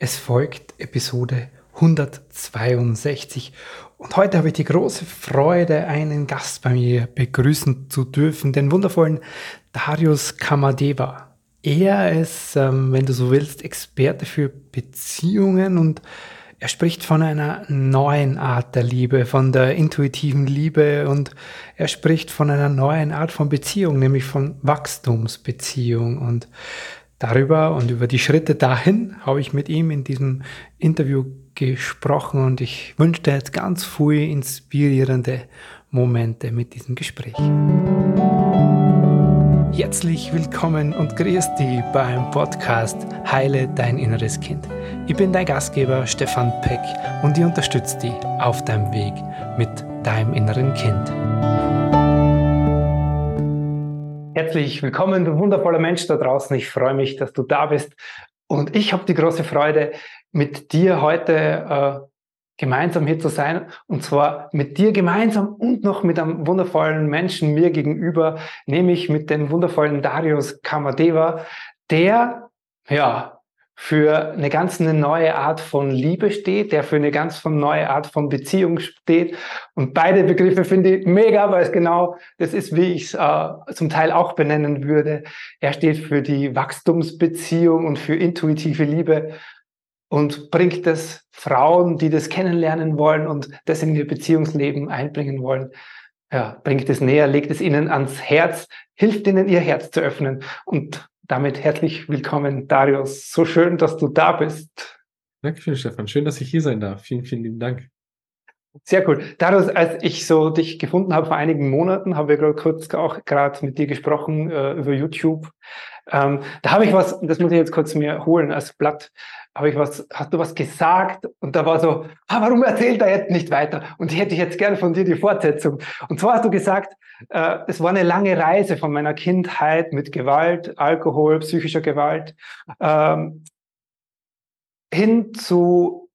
Es folgt Episode 162 und heute habe ich die große Freude, einen Gast bei mir begrüßen zu dürfen, den wundervollen Darius Kamadeva. Er ist, ähm, wenn du so willst, Experte für Beziehungen und er spricht von einer neuen Art der Liebe, von der intuitiven Liebe und er spricht von einer neuen Art von Beziehung, nämlich von Wachstumsbeziehung und Darüber und über die Schritte dahin habe ich mit ihm in diesem Interview gesprochen und ich wünsche dir jetzt ganz viele inspirierende Momente mit diesem Gespräch. Herzlich willkommen und grüß dich beim Podcast Heile dein inneres Kind. Ich bin dein Gastgeber Stefan Peck und ich unterstütze dich auf deinem Weg mit deinem inneren Kind. Herzlich willkommen, du wundervoller Mensch da draußen. Ich freue mich, dass du da bist. Und ich habe die große Freude, mit dir heute äh, gemeinsam hier zu sein. Und zwar mit dir gemeinsam und noch mit einem wundervollen Menschen mir gegenüber, nämlich mit dem wundervollen Darius Kamadeva, der, ja, für eine ganz eine neue Art von Liebe steht, der für eine ganz neue Art von Beziehung steht. Und beide Begriffe finde ich mega, weil es genau das ist, wie ich es äh, zum Teil auch benennen würde. Er steht für die Wachstumsbeziehung und für intuitive Liebe und bringt es Frauen, die das kennenlernen wollen und das in ihr Beziehungsleben einbringen wollen, ja, bringt es näher, legt es ihnen ans Herz, hilft ihnen ihr Herz zu öffnen und damit herzlich willkommen, Darius. So schön, dass du da bist. Dankeschön, Stefan. Schön, dass ich hier sein darf. Vielen, vielen lieben Dank. Sehr cool. Darius, als ich so dich gefunden habe vor einigen Monaten, haben wir kurz auch gerade mit dir gesprochen äh, über YouTube. Ähm, da habe ich was, das muss ich jetzt kurz mir holen als Blatt, habe ich was, hast du was gesagt und da war so, ah, warum erzählt er jetzt nicht weiter? Und ich hätte jetzt gerne von dir die Fortsetzung. Und zwar hast du gesagt, äh, es war eine lange Reise von meiner Kindheit mit Gewalt, Alkohol, psychischer Gewalt, ähm, hin zu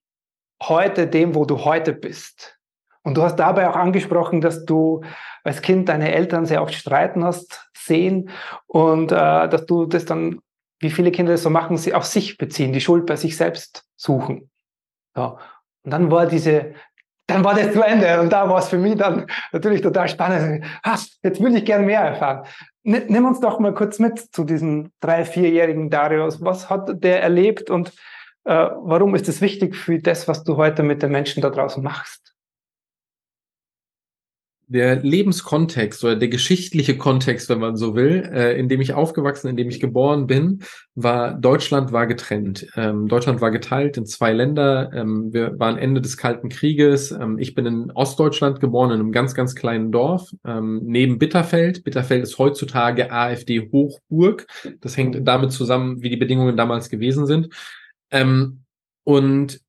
heute dem, wo du heute bist. Und du hast dabei auch angesprochen, dass du als Kind deine Eltern sehr oft streiten hast sehen und äh, dass du das dann, wie viele Kinder das so machen, sie auf sich beziehen, die Schuld bei sich selbst suchen. Ja. Und dann war diese, dann war das zu Ende und da war es für mich dann natürlich total spannend. Ha, jetzt will ich gern mehr erfahren. Nimm uns doch mal kurz mit zu diesem drei, vierjährigen Darius. Was hat der erlebt und äh, warum ist es wichtig für das, was du heute mit den Menschen da draußen machst? Der Lebenskontext oder der geschichtliche Kontext, wenn man so will, äh, in dem ich aufgewachsen, in dem ich geboren bin, war Deutschland war getrennt. Ähm, Deutschland war geteilt in zwei Länder. Ähm, wir waren Ende des Kalten Krieges. Ähm, ich bin in Ostdeutschland geboren, in einem ganz, ganz kleinen Dorf ähm, neben Bitterfeld. Bitterfeld ist heutzutage AfD Hochburg. Das hängt damit zusammen, wie die Bedingungen damals gewesen sind. Ähm, und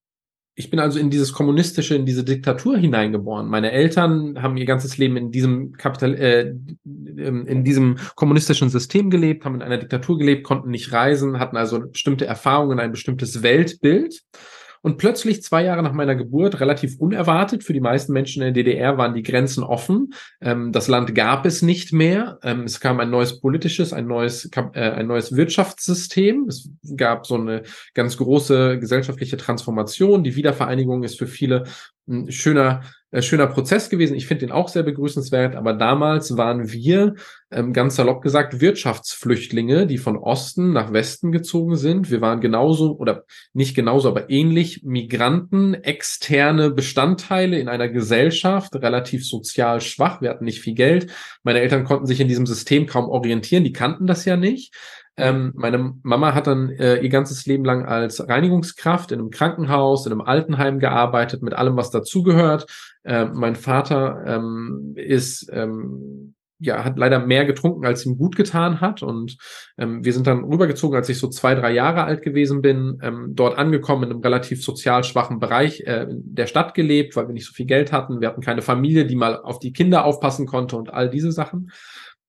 ich bin also in dieses kommunistische, in diese Diktatur hineingeboren. Meine Eltern haben ihr ganzes Leben in diesem Kapital, äh, ähm, in diesem kommunistischen System gelebt, haben in einer Diktatur gelebt, konnten nicht reisen, hatten also bestimmte Erfahrungen, ein bestimmtes Weltbild. Und plötzlich zwei Jahre nach meiner Geburt, relativ unerwartet, für die meisten Menschen in der DDR waren die Grenzen offen. Ähm, das Land gab es nicht mehr. Ähm, es kam ein neues politisches, ein neues, äh, ein neues Wirtschaftssystem. Es gab so eine ganz große gesellschaftliche Transformation. Die Wiedervereinigung ist für viele ein schöner, äh, schöner Prozess gewesen. Ich finde den auch sehr begrüßenswert, aber damals waren wir, ähm, ganz salopp gesagt, Wirtschaftsflüchtlinge, die von Osten nach Westen gezogen sind. Wir waren genauso oder nicht genauso, aber ähnlich Migranten, externe Bestandteile in einer Gesellschaft, relativ sozial schwach. Wir hatten nicht viel Geld. Meine Eltern konnten sich in diesem System kaum orientieren. Die kannten das ja nicht. Ähm, meine Mama hat dann äh, ihr ganzes Leben lang als Reinigungskraft in einem Krankenhaus, in einem Altenheim gearbeitet, mit allem, was dazugehört. Äh, mein Vater ähm, ist ähm, ja, hat leider mehr getrunken, als ihm gut getan hat. Und ähm, wir sind dann rübergezogen, als ich so zwei, drei Jahre alt gewesen bin, ähm, dort angekommen in einem relativ sozial schwachen Bereich äh, der Stadt gelebt, weil wir nicht so viel Geld hatten. Wir hatten keine Familie, die mal auf die Kinder aufpassen konnte und all diese Sachen.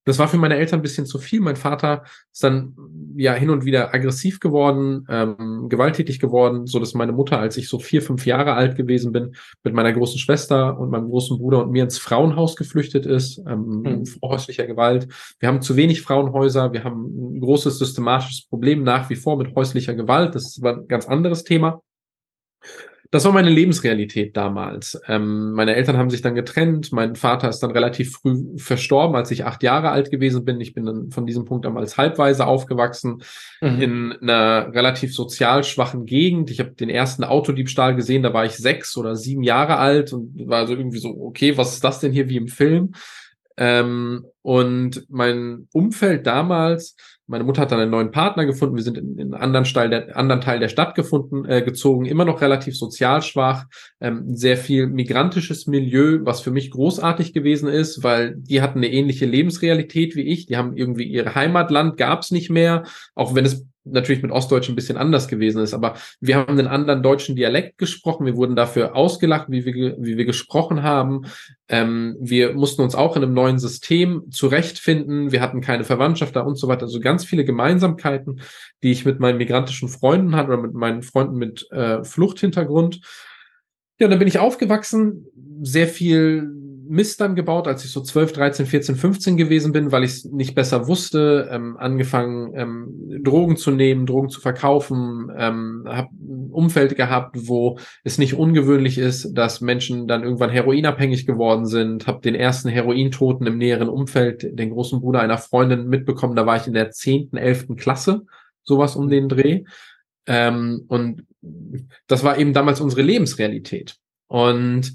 Das war für meine Eltern ein bisschen zu viel. Mein Vater ist dann ja hin und wieder aggressiv geworden, ähm, gewalttätig geworden, so dass meine Mutter, als ich so vier, fünf Jahre alt gewesen bin, mit meiner großen Schwester und meinem großen Bruder und mir ins Frauenhaus geflüchtet ist, ähm, mhm. häuslicher Gewalt. Wir haben zu wenig Frauenhäuser, wir haben ein großes systematisches Problem nach wie vor mit häuslicher Gewalt. Das ist aber ein ganz anderes Thema das war meine Lebensrealität damals. Ähm, meine Eltern haben sich dann getrennt. Mein Vater ist dann relativ früh verstorben, als ich acht Jahre alt gewesen bin. Ich bin dann von diesem Punkt an als Halbweise aufgewachsen mhm. in einer relativ sozial schwachen Gegend. Ich habe den ersten Autodiebstahl gesehen, da war ich sechs oder sieben Jahre alt und war so irgendwie so, okay, was ist das denn hier wie im Film? Ähm, und mein Umfeld damals meine Mutter hat dann einen neuen Partner gefunden. Wir sind in, in einen anderen Teil der, anderen Teil der Stadt gefunden, äh, gezogen. Immer noch relativ sozial schwach. Ähm, sehr viel migrantisches Milieu, was für mich großartig gewesen ist, weil die hatten eine ähnliche Lebensrealität wie ich. Die haben irgendwie ihr Heimatland gab's nicht mehr, auch wenn es natürlich mit Ostdeutsch ein bisschen anders gewesen ist, aber wir haben einen anderen deutschen Dialekt gesprochen. Wir wurden dafür ausgelacht, wie wir, wie wir gesprochen haben. Ähm, wir mussten uns auch in einem neuen System zurechtfinden. Wir hatten keine Verwandtschaft da und so weiter. Also ganz viele Gemeinsamkeiten, die ich mit meinen migrantischen Freunden hatte oder mit meinen Freunden mit äh, Fluchthintergrund. Ja, und dann bin ich aufgewachsen, sehr viel Mist dann gebaut, als ich so 12, 13, 14, 15 gewesen bin, weil ich es nicht besser wusste, ähm, angefangen ähm, Drogen zu nehmen, Drogen zu verkaufen, ähm, habe ein Umfeld gehabt, wo es nicht ungewöhnlich ist, dass Menschen dann irgendwann heroinabhängig geworden sind, habe den ersten Herointoten im näheren Umfeld, den großen Bruder einer Freundin mitbekommen, da war ich in der 10., 11. Klasse, sowas um den Dreh. Ähm, und das war eben damals unsere Lebensrealität. Und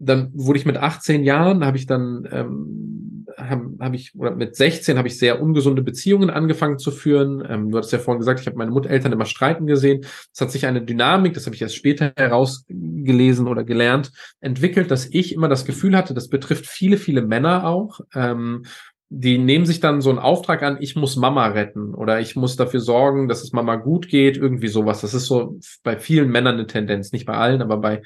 dann wurde ich mit 18 Jahren, habe ich dann, ähm, habe hab ich, oder mit 16 habe ich sehr ungesunde Beziehungen angefangen zu führen. Ähm, du hattest ja vorhin gesagt, ich habe meine Muttereltern immer streiten gesehen. Es hat sich eine Dynamik, das habe ich erst später herausgelesen oder gelernt, entwickelt, dass ich immer das Gefühl hatte, das betrifft viele, viele Männer auch. Ähm, die nehmen sich dann so einen Auftrag an, ich muss Mama retten oder ich muss dafür sorgen, dass es Mama gut geht, irgendwie sowas. Das ist so bei vielen Männern eine Tendenz, nicht bei allen, aber bei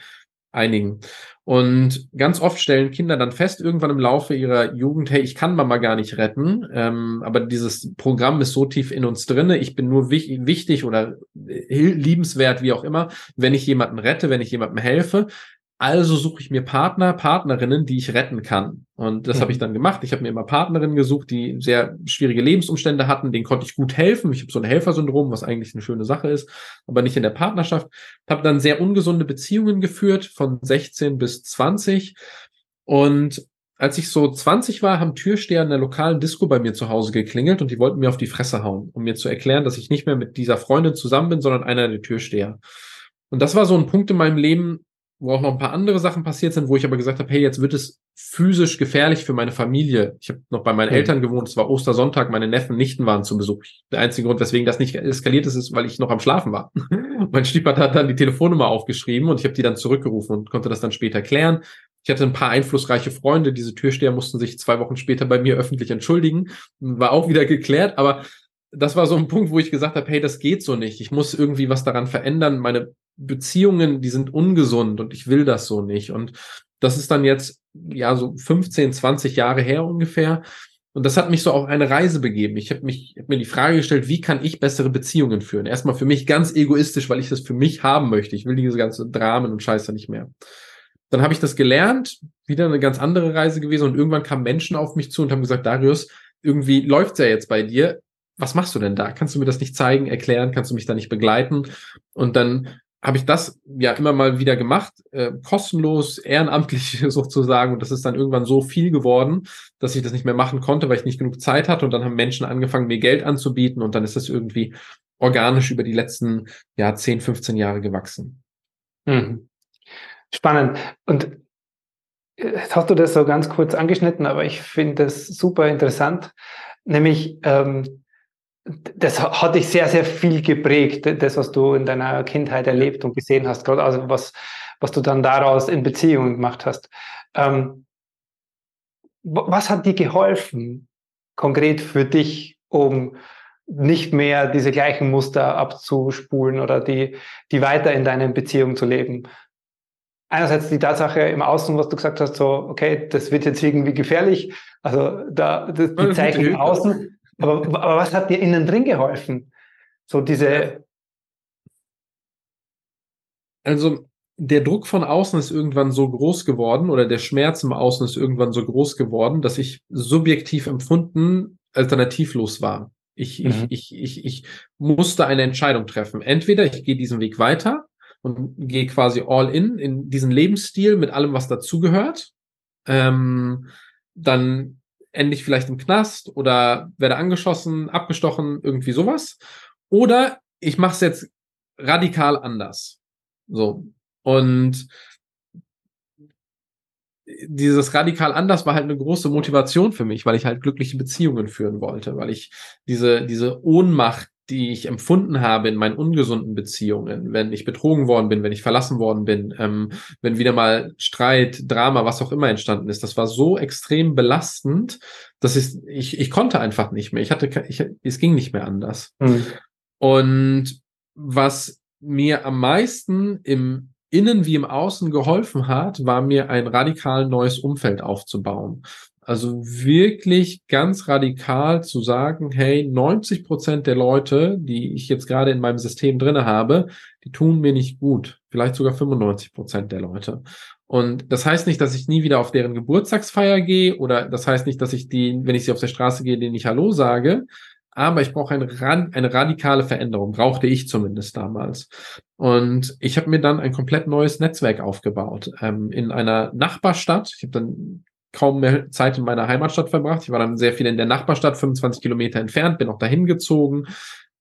einigen. Und ganz oft stellen Kinder dann fest, irgendwann im Laufe ihrer Jugend, hey, ich kann Mama gar nicht retten, ähm, aber dieses Programm ist so tief in uns drinne, ich bin nur wich wichtig oder liebenswert, wie auch immer, wenn ich jemanden rette, wenn ich jemandem helfe. Also suche ich mir Partner, Partnerinnen, die ich retten kann. Und das mhm. habe ich dann gemacht. Ich habe mir immer Partnerinnen gesucht, die sehr schwierige Lebensumstände hatten. Denen konnte ich gut helfen. Ich habe so ein Helfersyndrom, was eigentlich eine schöne Sache ist, aber nicht in der Partnerschaft. Habe dann sehr ungesunde Beziehungen geführt, von 16 bis 20. Und als ich so 20 war, haben Türsteher in der lokalen Disco bei mir zu Hause geklingelt und die wollten mir auf die Fresse hauen, um mir zu erklären, dass ich nicht mehr mit dieser Freundin zusammen bin, sondern einer der Türsteher. Und das war so ein Punkt in meinem Leben, wo auch noch ein paar andere Sachen passiert sind, wo ich aber gesagt habe, hey, jetzt wird es physisch gefährlich für meine Familie. Ich habe noch bei meinen mhm. Eltern gewohnt, es war Ostersonntag, meine Neffen, Nichten waren zu Besuch. Der einzige Grund, weswegen das nicht eskaliert ist, ist, weil ich noch am Schlafen war. mein Stiefvater hat dann die Telefonnummer aufgeschrieben und ich habe die dann zurückgerufen und konnte das dann später klären. Ich hatte ein paar einflussreiche Freunde, diese Türsteher mussten sich zwei Wochen später bei mir öffentlich entschuldigen, war auch wieder geklärt, aber das war so ein Punkt, wo ich gesagt habe, hey, das geht so nicht. Ich muss irgendwie was daran verändern. Meine Beziehungen, die sind ungesund und ich will das so nicht. Und das ist dann jetzt ja so 15, 20 Jahre her ungefähr. Und das hat mich so auf eine Reise begeben. Ich habe mich hab mir die Frage gestellt, wie kann ich bessere Beziehungen führen? Erstmal für mich ganz egoistisch, weil ich das für mich haben möchte. Ich will diese ganze Dramen und Scheiße nicht mehr. Dann habe ich das gelernt, wieder eine ganz andere Reise gewesen und irgendwann kamen Menschen auf mich zu und haben gesagt, Darius, irgendwie läuft's ja jetzt bei dir. Was machst du denn da? Kannst du mir das nicht zeigen, erklären? Kannst du mich da nicht begleiten? Und dann habe ich das ja immer mal wieder gemacht, äh, kostenlos, ehrenamtlich sozusagen. Und das ist dann irgendwann so viel geworden, dass ich das nicht mehr machen konnte, weil ich nicht genug Zeit hatte. Und dann haben Menschen angefangen, mir Geld anzubieten. Und dann ist das irgendwie organisch über die letzten ja, 10, 15 Jahre gewachsen. Mhm. Spannend. Und äh, jetzt hast du das so ganz kurz angeschnitten, aber ich finde das super interessant. Nämlich, ähm, das hat dich sehr, sehr viel geprägt, das, was du in deiner Kindheit erlebt und gesehen hast, gerade also was, was du dann daraus in Beziehungen gemacht hast. Ähm, was hat dir geholfen, konkret für dich, um nicht mehr diese gleichen Muster abzuspulen oder die, die weiter in deinen Beziehungen zu leben? einerseits die Tatsache im Außen, was du gesagt hast, so, okay, das wird jetzt irgendwie gefährlich. Also da das, die Zeichen im Außen. Aber, aber was hat dir innen drin geholfen? So diese. Also der Druck von außen ist irgendwann so groß geworden oder der Schmerz im Außen ist irgendwann so groß geworden, dass ich subjektiv empfunden alternativlos war. Ich, mhm. ich, ich, ich, ich musste eine Entscheidung treffen. Entweder ich gehe diesen Weg weiter und gehe quasi all in, in diesen Lebensstil mit allem, was dazugehört. Ähm, dann ende ich vielleicht im Knast oder werde angeschossen, abgestochen, irgendwie sowas. Oder ich mache es jetzt radikal anders. So. Und dieses radikal anders war halt eine große Motivation für mich, weil ich halt glückliche Beziehungen führen wollte, weil ich diese, diese Ohnmacht, die ich empfunden habe in meinen ungesunden Beziehungen, wenn ich betrogen worden bin, wenn ich verlassen worden bin, ähm, wenn wieder mal Streit, Drama, was auch immer entstanden ist, das war so extrem belastend, dass ich, ich, ich konnte einfach nicht mehr. Ich hatte, ich, es ging nicht mehr anders. Mhm. Und was mir am meisten im innen wie im Außen geholfen hat, war mir ein radikal neues Umfeld aufzubauen. Also wirklich ganz radikal zu sagen, hey, 90 Prozent der Leute, die ich jetzt gerade in meinem System drinne habe, die tun mir nicht gut. Vielleicht sogar 95 Prozent der Leute. Und das heißt nicht, dass ich nie wieder auf deren Geburtstagsfeier gehe oder das heißt nicht, dass ich die, wenn ich sie auf der Straße gehe, denen nicht Hallo sage, aber ich brauche eine, eine radikale Veränderung, brauchte ich zumindest damals. Und ich habe mir dann ein komplett neues Netzwerk aufgebaut ähm, in einer Nachbarstadt. Ich habe dann kaum mehr Zeit in meiner Heimatstadt verbracht. Ich war dann sehr viel in der Nachbarstadt, 25 Kilometer entfernt, bin auch dahin gezogen,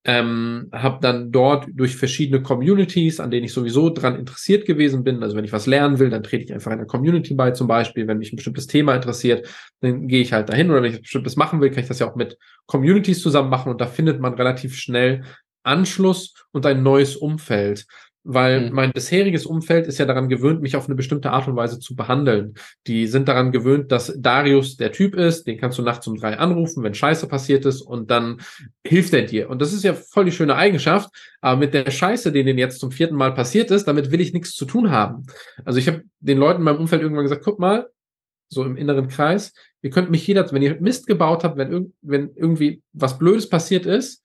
ähm, habe dann dort durch verschiedene Communities, an denen ich sowieso dran interessiert gewesen bin, also wenn ich was lernen will, dann trete ich einfach einer Community bei zum Beispiel, wenn mich ein bestimmtes Thema interessiert, dann gehe ich halt dahin. Oder wenn ich was bestimmtes machen will, kann ich das ja auch mit Communities zusammen machen. Und da findet man relativ schnell Anschluss und ein neues Umfeld weil mhm. mein bisheriges Umfeld ist ja daran gewöhnt, mich auf eine bestimmte Art und Weise zu behandeln. Die sind daran gewöhnt, dass Darius der Typ ist, den kannst du nachts um drei anrufen, wenn Scheiße passiert ist und dann hilft er dir. Und das ist ja voll die schöne Eigenschaft, aber mit der Scheiße, die denen jetzt zum vierten Mal passiert ist, damit will ich nichts zu tun haben. Also ich habe den Leuten in meinem Umfeld irgendwann gesagt, guck mal, so im inneren Kreis, ihr könnt mich jeder, wenn ihr Mist gebaut habt, wenn, wenn irgendwie was Blödes passiert ist,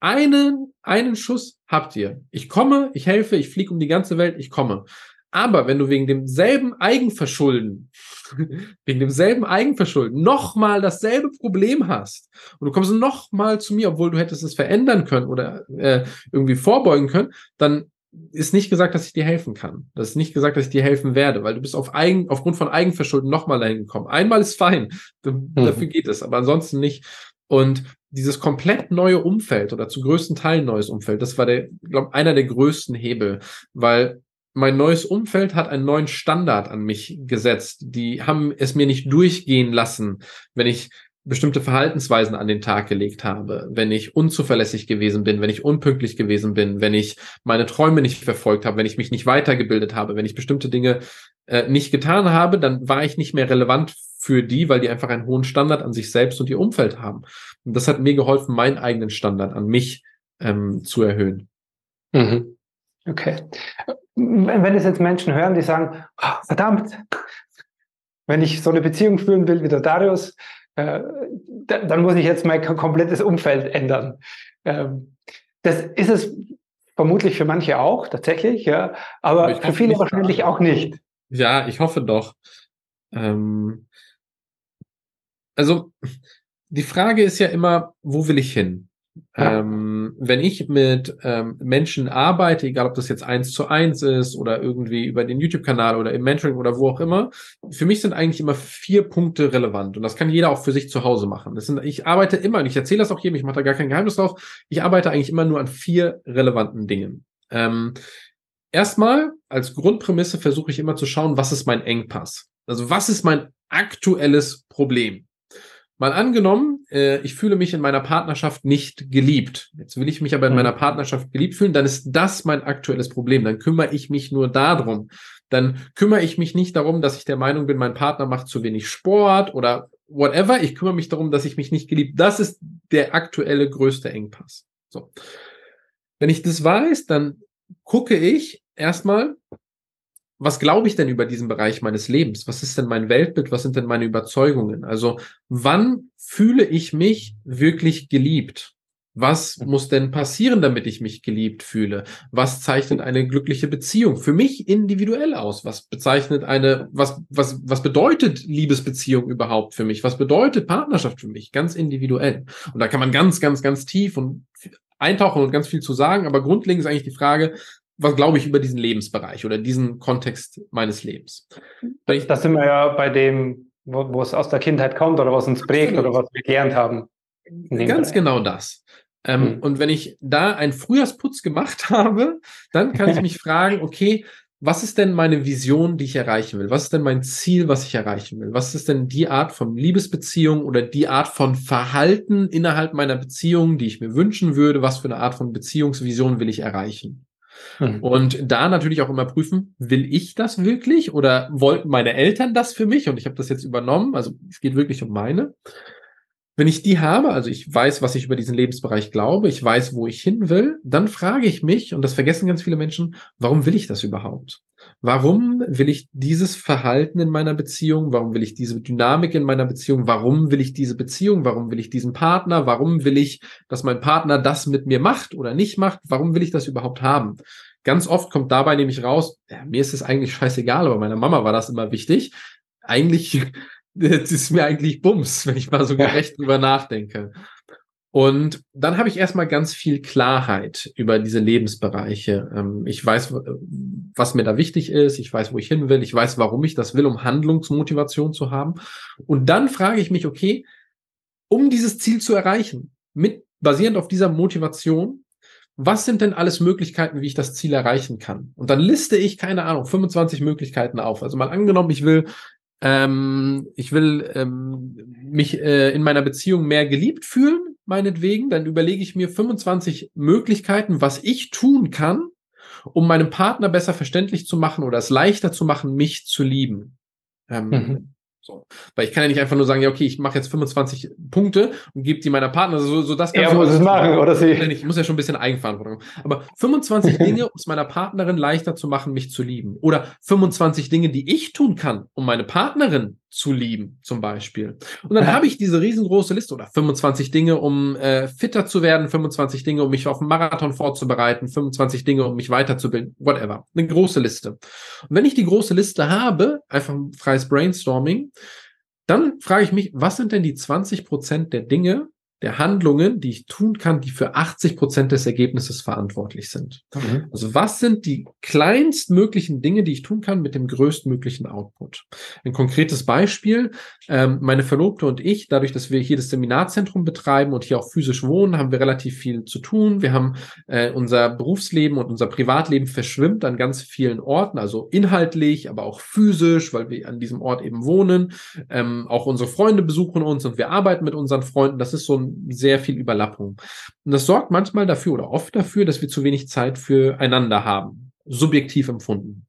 einen, einen Schuss habt ihr. Ich komme, ich helfe, ich fliege um die ganze Welt, ich komme. Aber wenn du wegen demselben Eigenverschulden, wegen demselben Eigenverschulden nochmal dasselbe Problem hast und du kommst nochmal zu mir, obwohl du hättest es verändern können oder äh, irgendwie vorbeugen können, dann ist nicht gesagt, dass ich dir helfen kann. Das ist nicht gesagt, dass ich dir helfen werde, weil du bist auf Eigen, aufgrund von Eigenverschulden nochmal dahin gekommen. Einmal ist fein, mhm. dafür geht es, aber ansonsten nicht. Und dieses komplett neue Umfeld oder zu größten Teilen neues Umfeld, das war der, glaube einer der größten Hebel, weil mein neues Umfeld hat einen neuen Standard an mich gesetzt. Die haben es mir nicht durchgehen lassen, wenn ich bestimmte Verhaltensweisen an den Tag gelegt habe, wenn ich unzuverlässig gewesen bin, wenn ich unpünktlich gewesen bin, wenn ich meine Träume nicht verfolgt habe, wenn ich mich nicht weitergebildet habe, wenn ich bestimmte Dinge äh, nicht getan habe, dann war ich nicht mehr relevant für die, weil die einfach einen hohen Standard an sich selbst und ihr Umfeld haben. Und das hat mir geholfen, meinen eigenen Standard an mich ähm, zu erhöhen. Mhm. Okay. Wenn, es jetzt Menschen hören, die sagen, oh, verdammt, wenn ich so eine Beziehung führen will wie der Darius, äh, dann muss ich jetzt mein komplettes Umfeld ändern. Ähm, das ist es vermutlich für manche auch, tatsächlich, ja, aber für viele wahrscheinlich auch nicht. Ja, ich hoffe doch. Ähm, also die Frage ist ja immer, wo will ich hin? Ja. Ähm, wenn ich mit ähm, Menschen arbeite, egal ob das jetzt eins zu eins ist oder irgendwie über den YouTube-Kanal oder im Mentoring oder wo auch immer, für mich sind eigentlich immer vier Punkte relevant und das kann jeder auch für sich zu Hause machen. Das sind, ich arbeite immer, und ich erzähle das auch jedem, ich mache da gar kein Geheimnis drauf, ich arbeite eigentlich immer nur an vier relevanten Dingen. Ähm, erstmal, als Grundprämisse versuche ich immer zu schauen, was ist mein Engpass? Also was ist mein aktuelles Problem? Mal angenommen, äh, ich fühle mich in meiner Partnerschaft nicht geliebt. Jetzt will ich mich aber in mhm. meiner Partnerschaft geliebt fühlen, dann ist das mein aktuelles Problem. Dann kümmere ich mich nur darum. Dann kümmere ich mich nicht darum, dass ich der Meinung bin, mein Partner macht zu wenig Sport oder whatever. Ich kümmere mich darum, dass ich mich nicht geliebt. Das ist der aktuelle größte Engpass. So. Wenn ich das weiß, dann gucke ich erstmal, was glaube ich denn über diesen Bereich meines Lebens? Was ist denn mein Weltbild? Was sind denn meine Überzeugungen? Also wann fühle ich mich wirklich geliebt? Was muss denn passieren, damit ich mich geliebt fühle? Was zeichnet eine glückliche Beziehung für mich individuell aus? Was bezeichnet eine, was, was, was bedeutet Liebesbeziehung überhaupt für mich? Was bedeutet Partnerschaft für mich? Ganz individuell. Und da kann man ganz, ganz, ganz tief und eintauchen und ganz viel zu sagen. Aber grundlegend ist eigentlich die Frage, was glaube ich über diesen Lebensbereich oder diesen Kontext meines Lebens? Das sind wir ja bei dem, wo, wo es aus der Kindheit kommt oder was uns prägt oder was wir gelernt haben. Ganz Bereich. genau das. Ähm, mhm. Und wenn ich da einen Frühjahrsputz gemacht habe, dann kann ich mich fragen, okay, was ist denn meine Vision, die ich erreichen will? Was ist denn mein Ziel, was ich erreichen will? Was ist denn die Art von Liebesbeziehung oder die Art von Verhalten innerhalb meiner Beziehung, die ich mir wünschen würde? Was für eine Art von Beziehungsvision will ich erreichen? Mhm. Und da natürlich auch immer prüfen, will ich das wirklich oder wollten meine Eltern das für mich? Und ich habe das jetzt übernommen. Also es geht wirklich um meine. Wenn ich die habe, also ich weiß, was ich über diesen Lebensbereich glaube, ich weiß, wo ich hin will, dann frage ich mich, und das vergessen ganz viele Menschen, warum will ich das überhaupt? Warum will ich dieses Verhalten in meiner Beziehung? Warum will ich diese Dynamik in meiner Beziehung? Warum will ich diese Beziehung? Warum will ich diesen Partner? Warum will ich, dass mein Partner das mit mir macht oder nicht macht? Warum will ich das überhaupt haben? Ganz oft kommt dabei nämlich raus, ja, mir ist es eigentlich scheißegal, aber meiner Mama war das immer wichtig. Eigentlich das ist mir eigentlich Bums, wenn ich mal so gerecht drüber nachdenke. Und dann habe ich erstmal ganz viel Klarheit über diese Lebensbereiche. Ähm, ich weiß, was mir da wichtig ist. Ich weiß, wo ich hin will. Ich weiß, warum ich das will, um Handlungsmotivation zu haben. Und dann frage ich mich, okay, um dieses Ziel zu erreichen, mit basierend auf dieser Motivation, was sind denn alles Möglichkeiten, wie ich das Ziel erreichen kann? Und dann liste ich, keine Ahnung, 25 Möglichkeiten auf. Also mal angenommen, ich will ähm, ich will ähm, mich äh, in meiner Beziehung mehr geliebt fühlen, meinetwegen, dann überlege ich mir 25 Möglichkeiten, was ich tun kann, um meinem Partner besser verständlich zu machen oder es leichter zu machen, mich zu lieben. Ähm, mhm. So. Weil ich kann ja nicht einfach nur sagen, ja, okay, ich mache jetzt 25 Punkte und gebe die meiner Partner, so, so das Er muss es machen, oder sie. Ich muss ja schon ein bisschen Eigenverantwortung. Aber 25 Dinge, um es meiner Partnerin leichter zu machen, mich zu lieben. Oder 25 Dinge, die ich tun kann, um meine Partnerin zu lieben, zum Beispiel. Und dann habe ich diese riesengroße Liste oder 25 Dinge, um äh, fitter zu werden, 25 Dinge, um mich auf einen Marathon vorzubereiten, 25 Dinge, um mich weiterzubilden, whatever. Eine große Liste. Und wenn ich die große Liste habe, einfach ein freies Brainstorming, dann frage ich mich, was sind denn die 20 Prozent der Dinge, der Handlungen, die ich tun kann, die für 80 Prozent des Ergebnisses verantwortlich sind. Mhm. Also was sind die kleinstmöglichen Dinge, die ich tun kann mit dem größtmöglichen Output? Ein konkretes Beispiel, ähm, meine Verlobte und ich, dadurch, dass wir hier das Seminarzentrum betreiben und hier auch physisch wohnen, haben wir relativ viel zu tun. Wir haben äh, unser Berufsleben und unser Privatleben verschwimmt an ganz vielen Orten, also inhaltlich, aber auch physisch, weil wir an diesem Ort eben wohnen. Ähm, auch unsere Freunde besuchen uns und wir arbeiten mit unseren Freunden. Das ist so ein sehr viel Überlappung. Und das sorgt manchmal dafür oder oft dafür, dass wir zu wenig Zeit füreinander haben, subjektiv empfunden.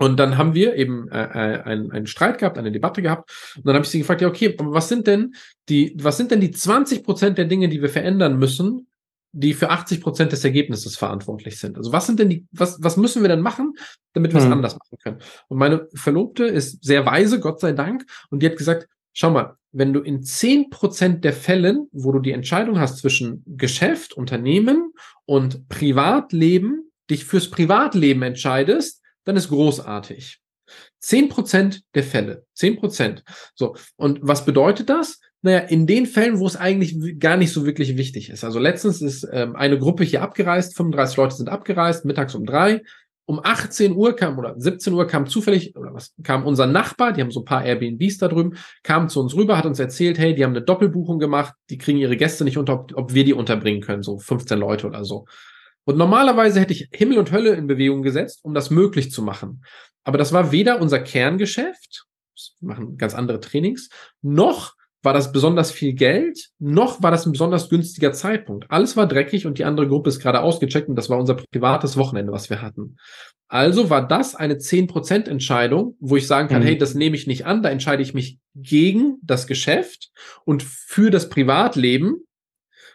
Und dann haben wir eben äh, äh einen, einen Streit gehabt, eine Debatte gehabt. Und dann habe ich sie gefragt, ja, okay, was sind denn die, was sind denn die 20 Prozent der Dinge, die wir verändern müssen, die für 80 Prozent des Ergebnisses verantwortlich sind? Also was sind denn die, was, was müssen wir denn machen, damit wir es hm. anders machen können? Und meine Verlobte ist sehr weise, Gott sei Dank, und die hat gesagt, schau mal, wenn du in zehn Prozent der Fällen, wo du die Entscheidung hast zwischen Geschäft, Unternehmen und Privatleben, dich fürs Privatleben entscheidest, dann ist großartig. Zehn Prozent der Fälle. Zehn Prozent. So. Und was bedeutet das? Naja, in den Fällen, wo es eigentlich gar nicht so wirklich wichtig ist. Also letztens ist ähm, eine Gruppe hier abgereist, 35 Leute sind abgereist, mittags um drei um 18 Uhr kam oder 17 Uhr kam zufällig oder was kam unser Nachbar, die haben so ein paar Airbnbs da drüben, kam zu uns rüber, hat uns erzählt, hey, die haben eine Doppelbuchung gemacht, die kriegen ihre Gäste nicht unter, ob, ob wir die unterbringen können, so 15 Leute oder so. Und normalerweise hätte ich Himmel und Hölle in Bewegung gesetzt, um das möglich zu machen. Aber das war weder unser Kerngeschäft, wir machen ganz andere Trainings, noch war das besonders viel Geld, noch war das ein besonders günstiger Zeitpunkt. Alles war dreckig und die andere Gruppe ist gerade ausgecheckt und das war unser privates Wochenende, was wir hatten. Also war das eine 10% Entscheidung, wo ich sagen kann, mhm. hey, das nehme ich nicht an, da entscheide ich mich gegen das Geschäft und für das Privatleben,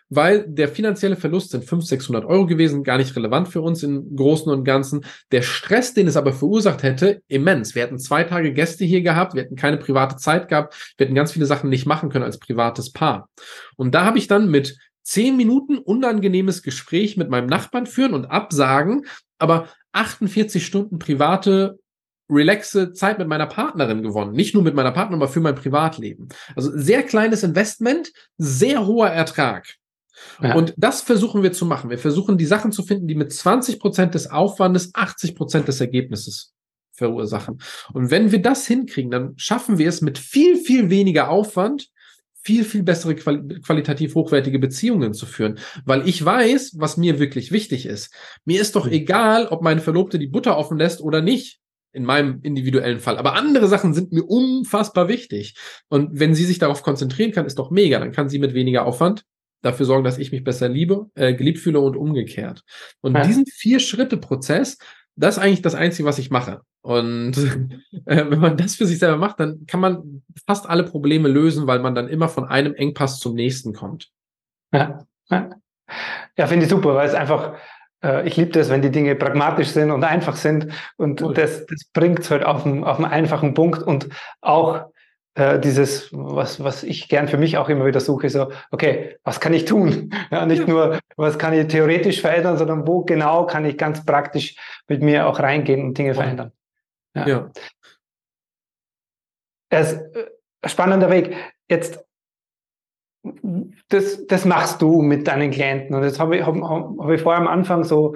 weil der finanzielle Verlust sind 500, 600 Euro gewesen, gar nicht relevant für uns im Großen und Ganzen. Der Stress, den es aber verursacht hätte, immens. Wir hätten zwei Tage Gäste hier gehabt, wir hätten keine private Zeit gehabt, wir hätten ganz viele Sachen nicht machen können als privates Paar. Und da habe ich dann mit zehn Minuten unangenehmes Gespräch mit meinem Nachbarn führen und absagen, aber 48 Stunden private relaxe Zeit mit meiner Partnerin gewonnen. Nicht nur mit meiner Partnerin, aber für mein Privatleben. Also sehr kleines Investment, sehr hoher Ertrag. Ja. Und das versuchen wir zu machen. Wir versuchen die Sachen zu finden, die mit 20 Prozent des Aufwandes 80 Prozent des Ergebnisses verursachen. Und wenn wir das hinkriegen, dann schaffen wir es mit viel, viel weniger Aufwand, viel, viel bessere quali qualitativ hochwertige Beziehungen zu führen. Weil ich weiß, was mir wirklich wichtig ist. Mir ist doch hm. egal, ob meine Verlobte die Butter offen lässt oder nicht in meinem individuellen Fall. Aber andere Sachen sind mir unfassbar wichtig. Und wenn sie sich darauf konzentrieren kann, ist doch mega. Dann kann sie mit weniger Aufwand dafür sorgen, dass ich mich besser liebe, äh, geliebt fühle und umgekehrt. Und ja. diesen Vier-Schritte-Prozess, das ist eigentlich das Einzige, was ich mache. Und äh, wenn man das für sich selber macht, dann kann man fast alle Probleme lösen, weil man dann immer von einem Engpass zum nächsten kommt. Ja, ja. ja finde ich super, weil es einfach, äh, ich liebe das, wenn die Dinge pragmatisch sind und einfach sind. Und cool. das, das bringt es halt auf einen, auf einen einfachen Punkt und auch äh, dieses, was, was ich gern für mich auch immer wieder suche, so, okay, was kann ich tun? Ja, nicht nur, was kann ich theoretisch verändern, sondern wo genau kann ich ganz praktisch mit mir auch reingehen und Dinge verändern. Ja. ja. Es ein spannender Weg. Jetzt das, das machst du mit deinen Klienten. Und jetzt habe ich, hab, hab ich vorher am Anfang so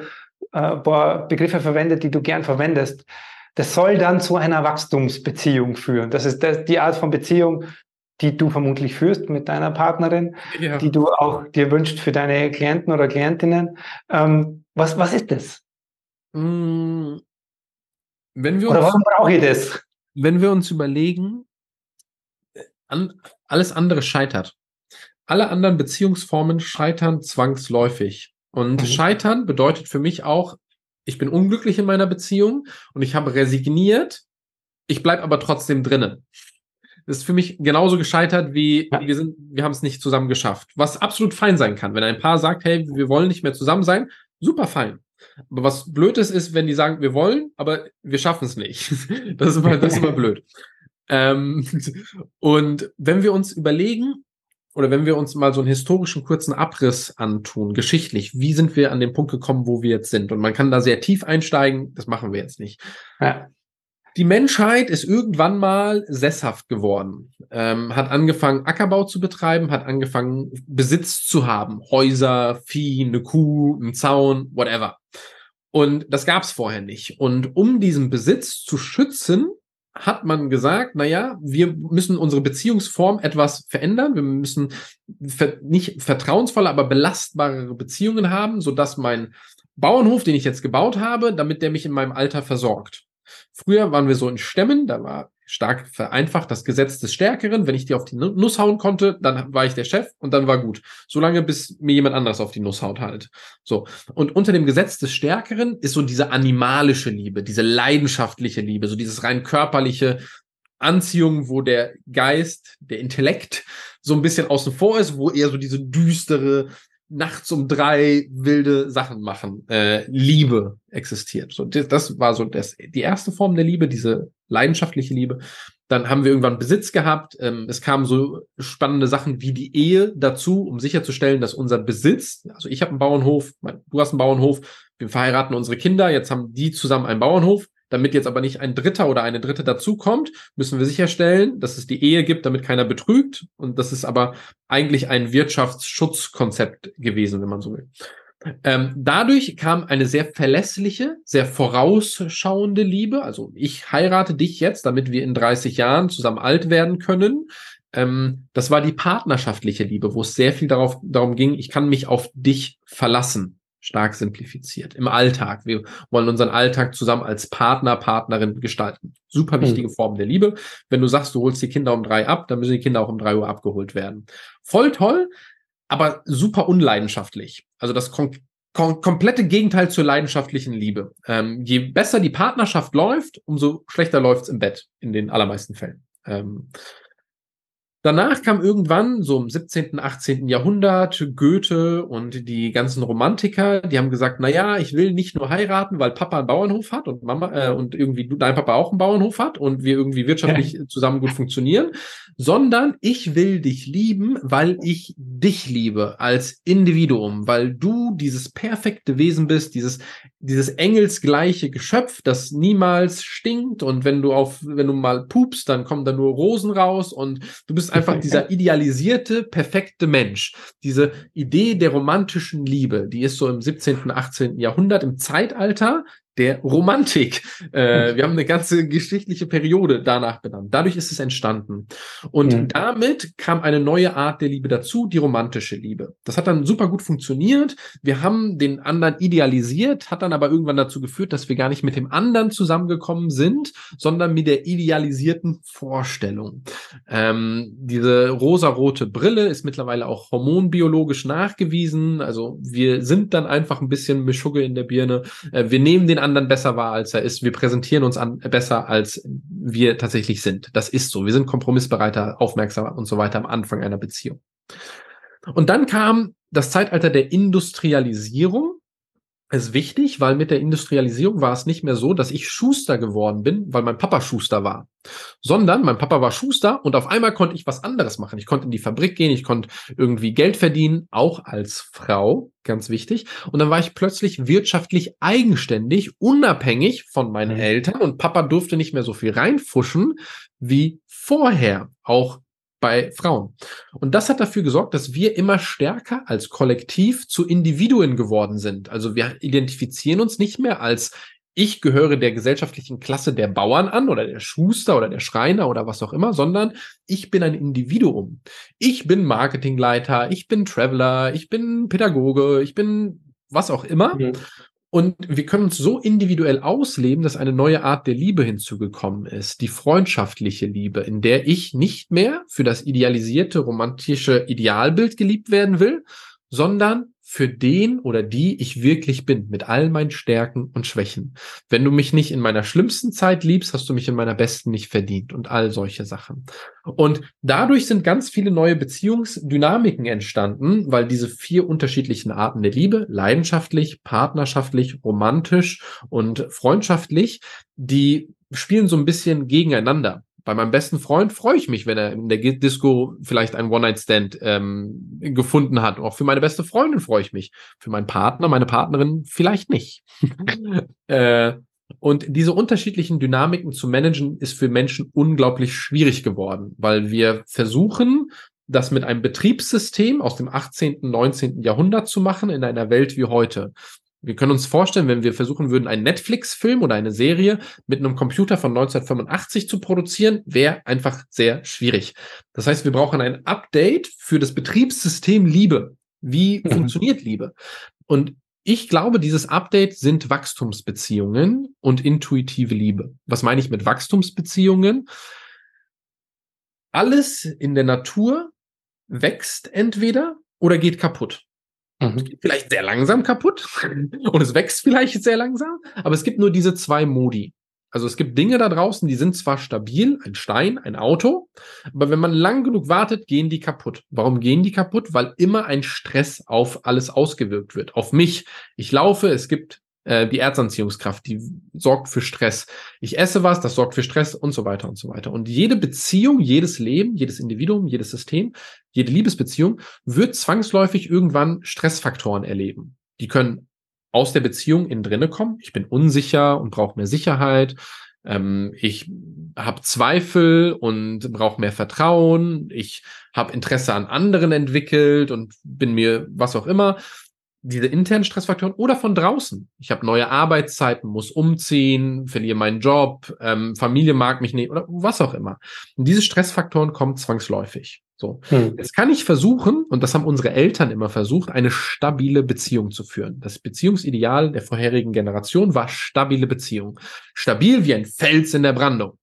äh, ein paar Begriffe verwendet, die du gern verwendest. Das soll dann zu einer Wachstumsbeziehung führen. Das ist das, die Art von Beziehung, die du vermutlich führst mit deiner Partnerin, ja. die du auch dir wünschst für deine Klienten oder Klientinnen. Ähm, was, was ist das? Hm, wenn wir oder warum brauche ich das? Wenn wir uns überlegen, an, alles andere scheitert alle anderen Beziehungsformen scheitern zwangsläufig. Und mhm. scheitern bedeutet für mich auch, ich bin unglücklich in meiner Beziehung und ich habe resigniert, ich bleibe aber trotzdem drinnen. Das ist für mich genauso gescheitert wie ja. wir sind, wir haben es nicht zusammen geschafft. Was absolut fein sein kann. Wenn ein Paar sagt, hey, wir wollen nicht mehr zusammen sein, super fein. Aber was blöd ist, ist, wenn die sagen, wir wollen, aber wir schaffen es nicht. Das ist immer, das ist immer blöd. Ähm, und wenn wir uns überlegen, oder wenn wir uns mal so einen historischen kurzen Abriss antun, geschichtlich, wie sind wir an den Punkt gekommen, wo wir jetzt sind? Und man kann da sehr tief einsteigen, das machen wir jetzt nicht. Ja. Die Menschheit ist irgendwann mal sesshaft geworden, ähm, hat angefangen, Ackerbau zu betreiben, hat angefangen, Besitz zu haben. Häuser, Vieh, eine Kuh, ein Zaun, whatever. Und das gab es vorher nicht. Und um diesen Besitz zu schützen, hat man gesagt, na ja, wir müssen unsere Beziehungsform etwas verändern. Wir müssen ver nicht vertrauensvolle, aber belastbare Beziehungen haben, sodass mein Bauernhof, den ich jetzt gebaut habe, damit der mich in meinem Alter versorgt. Früher waren wir so in Stämmen, da war stark vereinfacht das Gesetz des Stärkeren. Wenn ich dir auf die Nuss hauen konnte, dann war ich der Chef und dann war gut. Solange bis mir jemand anderes auf die Nuss haut halt. So. Und unter dem Gesetz des Stärkeren ist so diese animalische Liebe, diese leidenschaftliche Liebe, so dieses rein körperliche Anziehung, wo der Geist, der Intellekt so ein bisschen außen vor ist, wo eher so diese düstere, nachts um drei wilde Sachen machen, äh, Liebe existiert. So, das war so das, die erste Form der Liebe, diese leidenschaftliche Liebe. Dann haben wir irgendwann Besitz gehabt. Ähm, es kamen so spannende Sachen wie die Ehe dazu, um sicherzustellen, dass unser Besitz, also ich habe einen Bauernhof, du hast einen Bauernhof, wir verheiraten unsere Kinder, jetzt haben die zusammen einen Bauernhof. Damit jetzt aber nicht ein Dritter oder eine Dritte dazukommt, müssen wir sicherstellen, dass es die Ehe gibt, damit keiner betrügt. Und das ist aber eigentlich ein Wirtschaftsschutzkonzept gewesen, wenn man so will. Ähm, dadurch kam eine sehr verlässliche, sehr vorausschauende Liebe. Also ich heirate dich jetzt, damit wir in 30 Jahren zusammen alt werden können. Ähm, das war die partnerschaftliche Liebe, wo es sehr viel darauf, darum ging, ich kann mich auf dich verlassen stark simplifiziert. Im Alltag. Wir wollen unseren Alltag zusammen als Partner, Partnerin gestalten. Super hm. wichtige mhm. Form der Liebe. Wenn du sagst, du holst die Kinder um drei ab, dann müssen die Kinder auch um drei Uhr abgeholt werden. Voll toll, aber super unleidenschaftlich. Also das kom kom komplette Gegenteil zur leidenschaftlichen Liebe. Ähm, je besser die Partnerschaft läuft, umso schlechter läuft's im Bett in den allermeisten Fällen. Ähm, Danach kam irgendwann, so im 17., 18. Jahrhundert, Goethe und die ganzen Romantiker, die haben gesagt, na ja, ich will nicht nur heiraten, weil Papa einen Bauernhof hat und Mama äh, und irgendwie dein Papa auch einen Bauernhof hat und wir irgendwie wirtschaftlich ja. zusammen gut funktionieren, sondern ich will dich lieben, weil ich dich liebe als Individuum, weil du dieses perfekte Wesen bist, dieses dieses engelsgleiche Geschöpf, das niemals stinkt und wenn du auf wenn du mal pupst, dann kommen da nur Rosen raus und du bist einfach dieser idealisierte, perfekte Mensch. Diese Idee der romantischen Liebe, die ist so im 17., 18. Jahrhundert im Zeitalter der Romantik. Äh, wir haben eine ganze geschichtliche Periode danach benannt. Dadurch ist es entstanden. Und mhm. damit kam eine neue Art der Liebe dazu, die romantische Liebe. Das hat dann super gut funktioniert. Wir haben den anderen idealisiert, hat dann aber irgendwann dazu geführt, dass wir gar nicht mit dem anderen zusammengekommen sind, sondern mit der idealisierten Vorstellung. Ähm, diese rosarote Brille ist mittlerweile auch hormonbiologisch nachgewiesen. Also wir sind dann einfach ein bisschen Mischugge in der Birne. Äh, wir nehmen den anderen anderen besser wahr, als er ist. Wir präsentieren uns an, besser, als wir tatsächlich sind. Das ist so. Wir sind kompromissbereiter, aufmerksamer und so weiter am Anfang einer Beziehung. Und dann kam das Zeitalter der Industrialisierung ist wichtig, weil mit der Industrialisierung war es nicht mehr so, dass ich Schuster geworden bin, weil mein Papa Schuster war, sondern mein Papa war Schuster und auf einmal konnte ich was anderes machen. Ich konnte in die Fabrik gehen, ich konnte irgendwie Geld verdienen, auch als Frau, ganz wichtig. Und dann war ich plötzlich wirtschaftlich eigenständig, unabhängig von meinen mhm. Eltern und Papa durfte nicht mehr so viel reinfuschen wie vorher, auch bei Frauen. Und das hat dafür gesorgt, dass wir immer stärker als Kollektiv zu Individuen geworden sind. Also wir identifizieren uns nicht mehr als ich gehöre der gesellschaftlichen Klasse der Bauern an oder der Schuster oder der Schreiner oder was auch immer, sondern ich bin ein Individuum. Ich bin Marketingleiter, ich bin Traveler, ich bin Pädagoge, ich bin was auch immer. Mhm. Und wir können uns so individuell ausleben, dass eine neue Art der Liebe hinzugekommen ist, die freundschaftliche Liebe, in der ich nicht mehr für das idealisierte romantische Idealbild geliebt werden will, sondern für den oder die ich wirklich bin, mit all meinen Stärken und Schwächen. Wenn du mich nicht in meiner schlimmsten Zeit liebst, hast du mich in meiner besten nicht verdient und all solche Sachen. Und dadurch sind ganz viele neue Beziehungsdynamiken entstanden, weil diese vier unterschiedlichen Arten der Liebe, leidenschaftlich, partnerschaftlich, romantisch und freundschaftlich, die spielen so ein bisschen gegeneinander. Bei meinem besten Freund freue ich mich, wenn er in der Disco vielleicht einen One-Night-Stand ähm, gefunden hat. Auch für meine beste Freundin freue ich mich. Für meinen Partner, meine Partnerin vielleicht nicht. äh, und diese unterschiedlichen Dynamiken zu managen ist für Menschen unglaublich schwierig geworden, weil wir versuchen, das mit einem Betriebssystem aus dem 18., 19. Jahrhundert zu machen in einer Welt wie heute. Wir können uns vorstellen, wenn wir versuchen würden, einen Netflix-Film oder eine Serie mit einem Computer von 1985 zu produzieren, wäre einfach sehr schwierig. Das heißt, wir brauchen ein Update für das Betriebssystem Liebe. Wie mhm. funktioniert Liebe? Und ich glaube, dieses Update sind Wachstumsbeziehungen und intuitive Liebe. Was meine ich mit Wachstumsbeziehungen? Alles in der Natur wächst entweder oder geht kaputt. Mhm. Vielleicht sehr langsam kaputt und es wächst vielleicht sehr langsam, aber es gibt nur diese zwei Modi. Also es gibt Dinge da draußen, die sind zwar stabil, ein Stein, ein Auto, aber wenn man lang genug wartet, gehen die kaputt. Warum gehen die kaputt? Weil immer ein Stress auf alles ausgewirkt wird. Auf mich. Ich laufe, es gibt äh, die Erzanziehungskraft, die sorgt für Stress. Ich esse was, das sorgt für Stress und so weiter und so weiter. Und jede Beziehung, jedes Leben, jedes Individuum, jedes System, jede Liebesbeziehung wird zwangsläufig irgendwann Stressfaktoren erleben. Die können aus der Beziehung in drinne kommen. Ich bin unsicher und brauche mehr Sicherheit. Ähm, ich habe Zweifel und brauche mehr Vertrauen. Ich habe Interesse an anderen entwickelt und bin mir was auch immer diese internen Stressfaktoren oder von draußen. Ich habe neue Arbeitszeiten, muss umziehen, verliere meinen Job, ähm, Familie mag mich nicht oder was auch immer. Und diese Stressfaktoren kommen zwangsläufig. So. Hm. Jetzt kann ich versuchen, und das haben unsere Eltern immer versucht, eine stabile Beziehung zu führen. Das Beziehungsideal der vorherigen Generation war stabile Beziehung. Stabil wie ein Fels in der Brandung.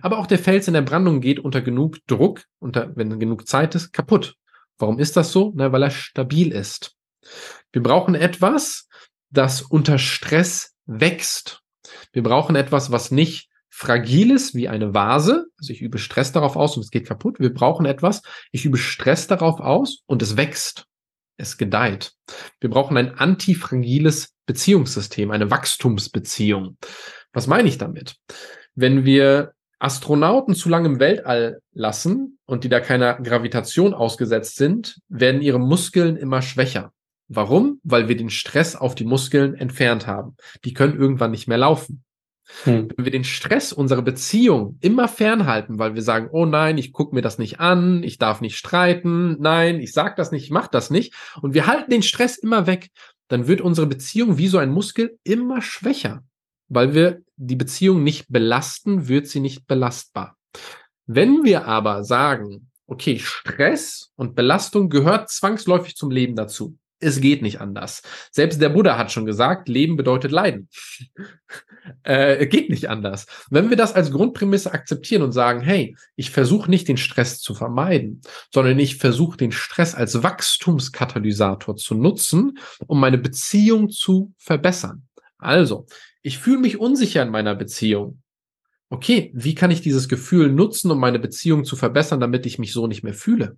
Aber auch der Fels in der Brandung geht unter genug Druck, unter, wenn genug Zeit ist, kaputt. Warum ist das so? Na, weil er stabil ist. Wir brauchen etwas, das unter Stress wächst. Wir brauchen etwas, was nicht Fragiles wie eine Vase, also ich übe Stress darauf aus und es geht kaputt. Wir brauchen etwas. Ich übe Stress darauf aus und es wächst. Es gedeiht. Wir brauchen ein antifragiles Beziehungssystem, eine Wachstumsbeziehung. Was meine ich damit? Wenn wir Astronauten zu lange im Weltall lassen und die da keiner Gravitation ausgesetzt sind, werden ihre Muskeln immer schwächer. Warum? Weil wir den Stress auf die Muskeln entfernt haben. Die können irgendwann nicht mehr laufen. Hm. Wenn wir den Stress unserer Beziehung immer fernhalten, weil wir sagen, oh nein, ich gucke mir das nicht an, ich darf nicht streiten, nein, ich sag das nicht, ich mach das nicht, und wir halten den Stress immer weg, dann wird unsere Beziehung wie so ein Muskel immer schwächer weil wir die Beziehung nicht belasten, wird sie nicht belastbar. Wenn wir aber sagen, okay, Stress und Belastung gehört zwangsläufig zum Leben dazu. Es geht nicht anders. Selbst der Buddha hat schon gesagt, Leben bedeutet Leiden. äh, geht nicht anders. Wenn wir das als Grundprämisse akzeptieren und sagen, hey, ich versuche nicht den Stress zu vermeiden, sondern ich versuche den Stress als Wachstumskatalysator zu nutzen, um meine Beziehung zu verbessern. Also, ich fühle mich unsicher in meiner Beziehung. Okay, wie kann ich dieses Gefühl nutzen, um meine Beziehung zu verbessern, damit ich mich so nicht mehr fühle?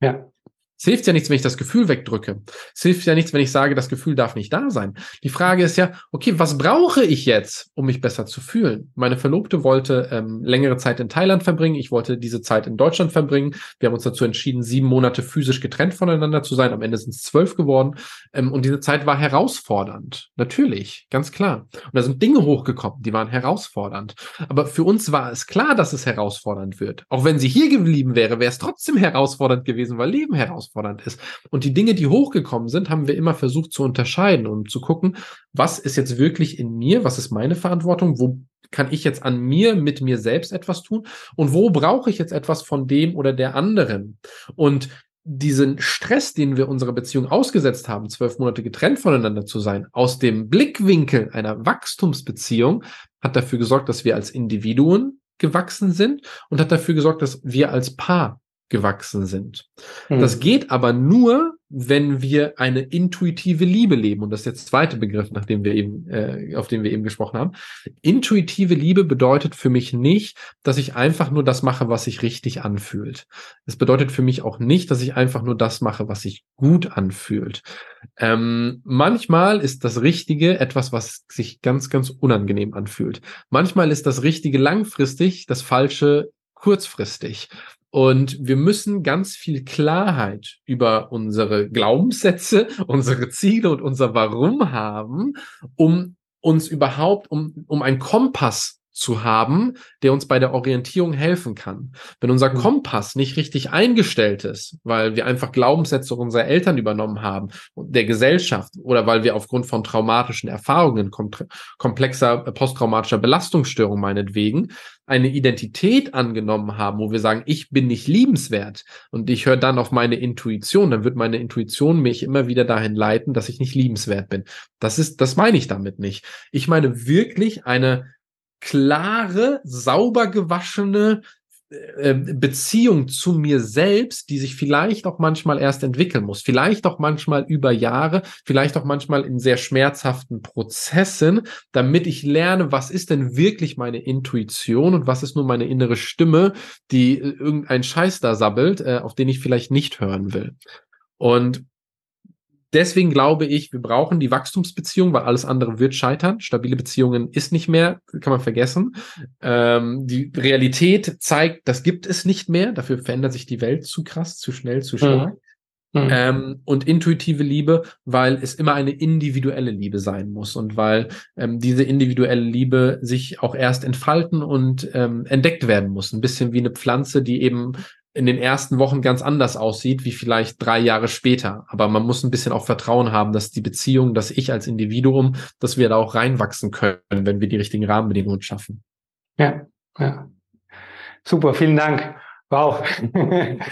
Ja. Es hilft ja nichts, wenn ich das Gefühl wegdrücke. Es hilft ja nichts, wenn ich sage, das Gefühl darf nicht da sein. Die Frage ist ja, okay, was brauche ich jetzt, um mich besser zu fühlen? Meine Verlobte wollte ähm, längere Zeit in Thailand verbringen. Ich wollte diese Zeit in Deutschland verbringen. Wir haben uns dazu entschieden, sieben Monate physisch getrennt voneinander zu sein. Am Ende sind es zwölf geworden. Ähm, und diese Zeit war herausfordernd. Natürlich, ganz klar. Und da sind Dinge hochgekommen, die waren herausfordernd. Aber für uns war es klar, dass es herausfordernd wird. Auch wenn sie hier geblieben wäre, wäre es trotzdem herausfordernd gewesen, weil Leben herausfordernd herausfordernd ist. Und die Dinge, die hochgekommen sind, haben wir immer versucht zu unterscheiden und zu gucken, was ist jetzt wirklich in mir, was ist meine Verantwortung, wo kann ich jetzt an mir mit mir selbst etwas tun und wo brauche ich jetzt etwas von dem oder der anderen? Und diesen Stress, den wir unserer Beziehung ausgesetzt haben, zwölf Monate getrennt voneinander zu sein, aus dem Blickwinkel einer Wachstumsbeziehung, hat dafür gesorgt, dass wir als Individuen gewachsen sind und hat dafür gesorgt, dass wir als Paar gewachsen sind. Mhm. Das geht aber nur, wenn wir eine intuitive Liebe leben. Und das ist jetzt der zweite Begriff, nach dem wir eben, äh, auf den wir eben gesprochen haben. Intuitive Liebe bedeutet für mich nicht, dass ich einfach nur das mache, was sich richtig anfühlt. Es bedeutet für mich auch nicht, dass ich einfach nur das mache, was sich gut anfühlt. Ähm, manchmal ist das Richtige etwas, was sich ganz, ganz unangenehm anfühlt. Manchmal ist das Richtige langfristig, das Falsche kurzfristig. Und wir müssen ganz viel Klarheit über unsere Glaubenssätze, unsere Ziele und unser Warum haben, um uns überhaupt, um, um einen Kompass zu haben, der uns bei der Orientierung helfen kann. Wenn unser mhm. Kompass nicht richtig eingestellt ist, weil wir einfach Glaubenssätze unserer Eltern übernommen haben, der Gesellschaft oder weil wir aufgrund von traumatischen Erfahrungen, komplexer posttraumatischer Belastungsstörung meinetwegen, eine Identität angenommen haben, wo wir sagen, ich bin nicht liebenswert und ich höre dann auf meine Intuition, dann wird meine Intuition mich immer wieder dahin leiten, dass ich nicht liebenswert bin. Das ist, das meine ich damit nicht. Ich meine wirklich eine klare, sauber gewaschene äh, Beziehung zu mir selbst, die sich vielleicht auch manchmal erst entwickeln muss, vielleicht auch manchmal über Jahre, vielleicht auch manchmal in sehr schmerzhaften Prozessen, damit ich lerne, was ist denn wirklich meine Intuition und was ist nur meine innere Stimme, die äh, irgendein Scheiß da sabbelt, äh, auf den ich vielleicht nicht hören will. Und Deswegen glaube ich, wir brauchen die Wachstumsbeziehung, weil alles andere wird scheitern. Stabile Beziehungen ist nicht mehr, kann man vergessen. Ähm, die Realität zeigt, das gibt es nicht mehr. Dafür verändert sich die Welt zu krass, zu schnell, zu stark. Mhm. mhm. Ähm, und intuitive Liebe, weil es immer eine individuelle Liebe sein muss und weil ähm, diese individuelle Liebe sich auch erst entfalten und ähm, entdeckt werden muss. Ein bisschen wie eine Pflanze, die eben in den ersten Wochen ganz anders aussieht, wie vielleicht drei Jahre später. Aber man muss ein bisschen auch Vertrauen haben, dass die Beziehung, dass ich als Individuum, dass wir da auch reinwachsen können, wenn wir die richtigen Rahmenbedingungen schaffen. Ja, ja. Super, vielen Dank. Wow.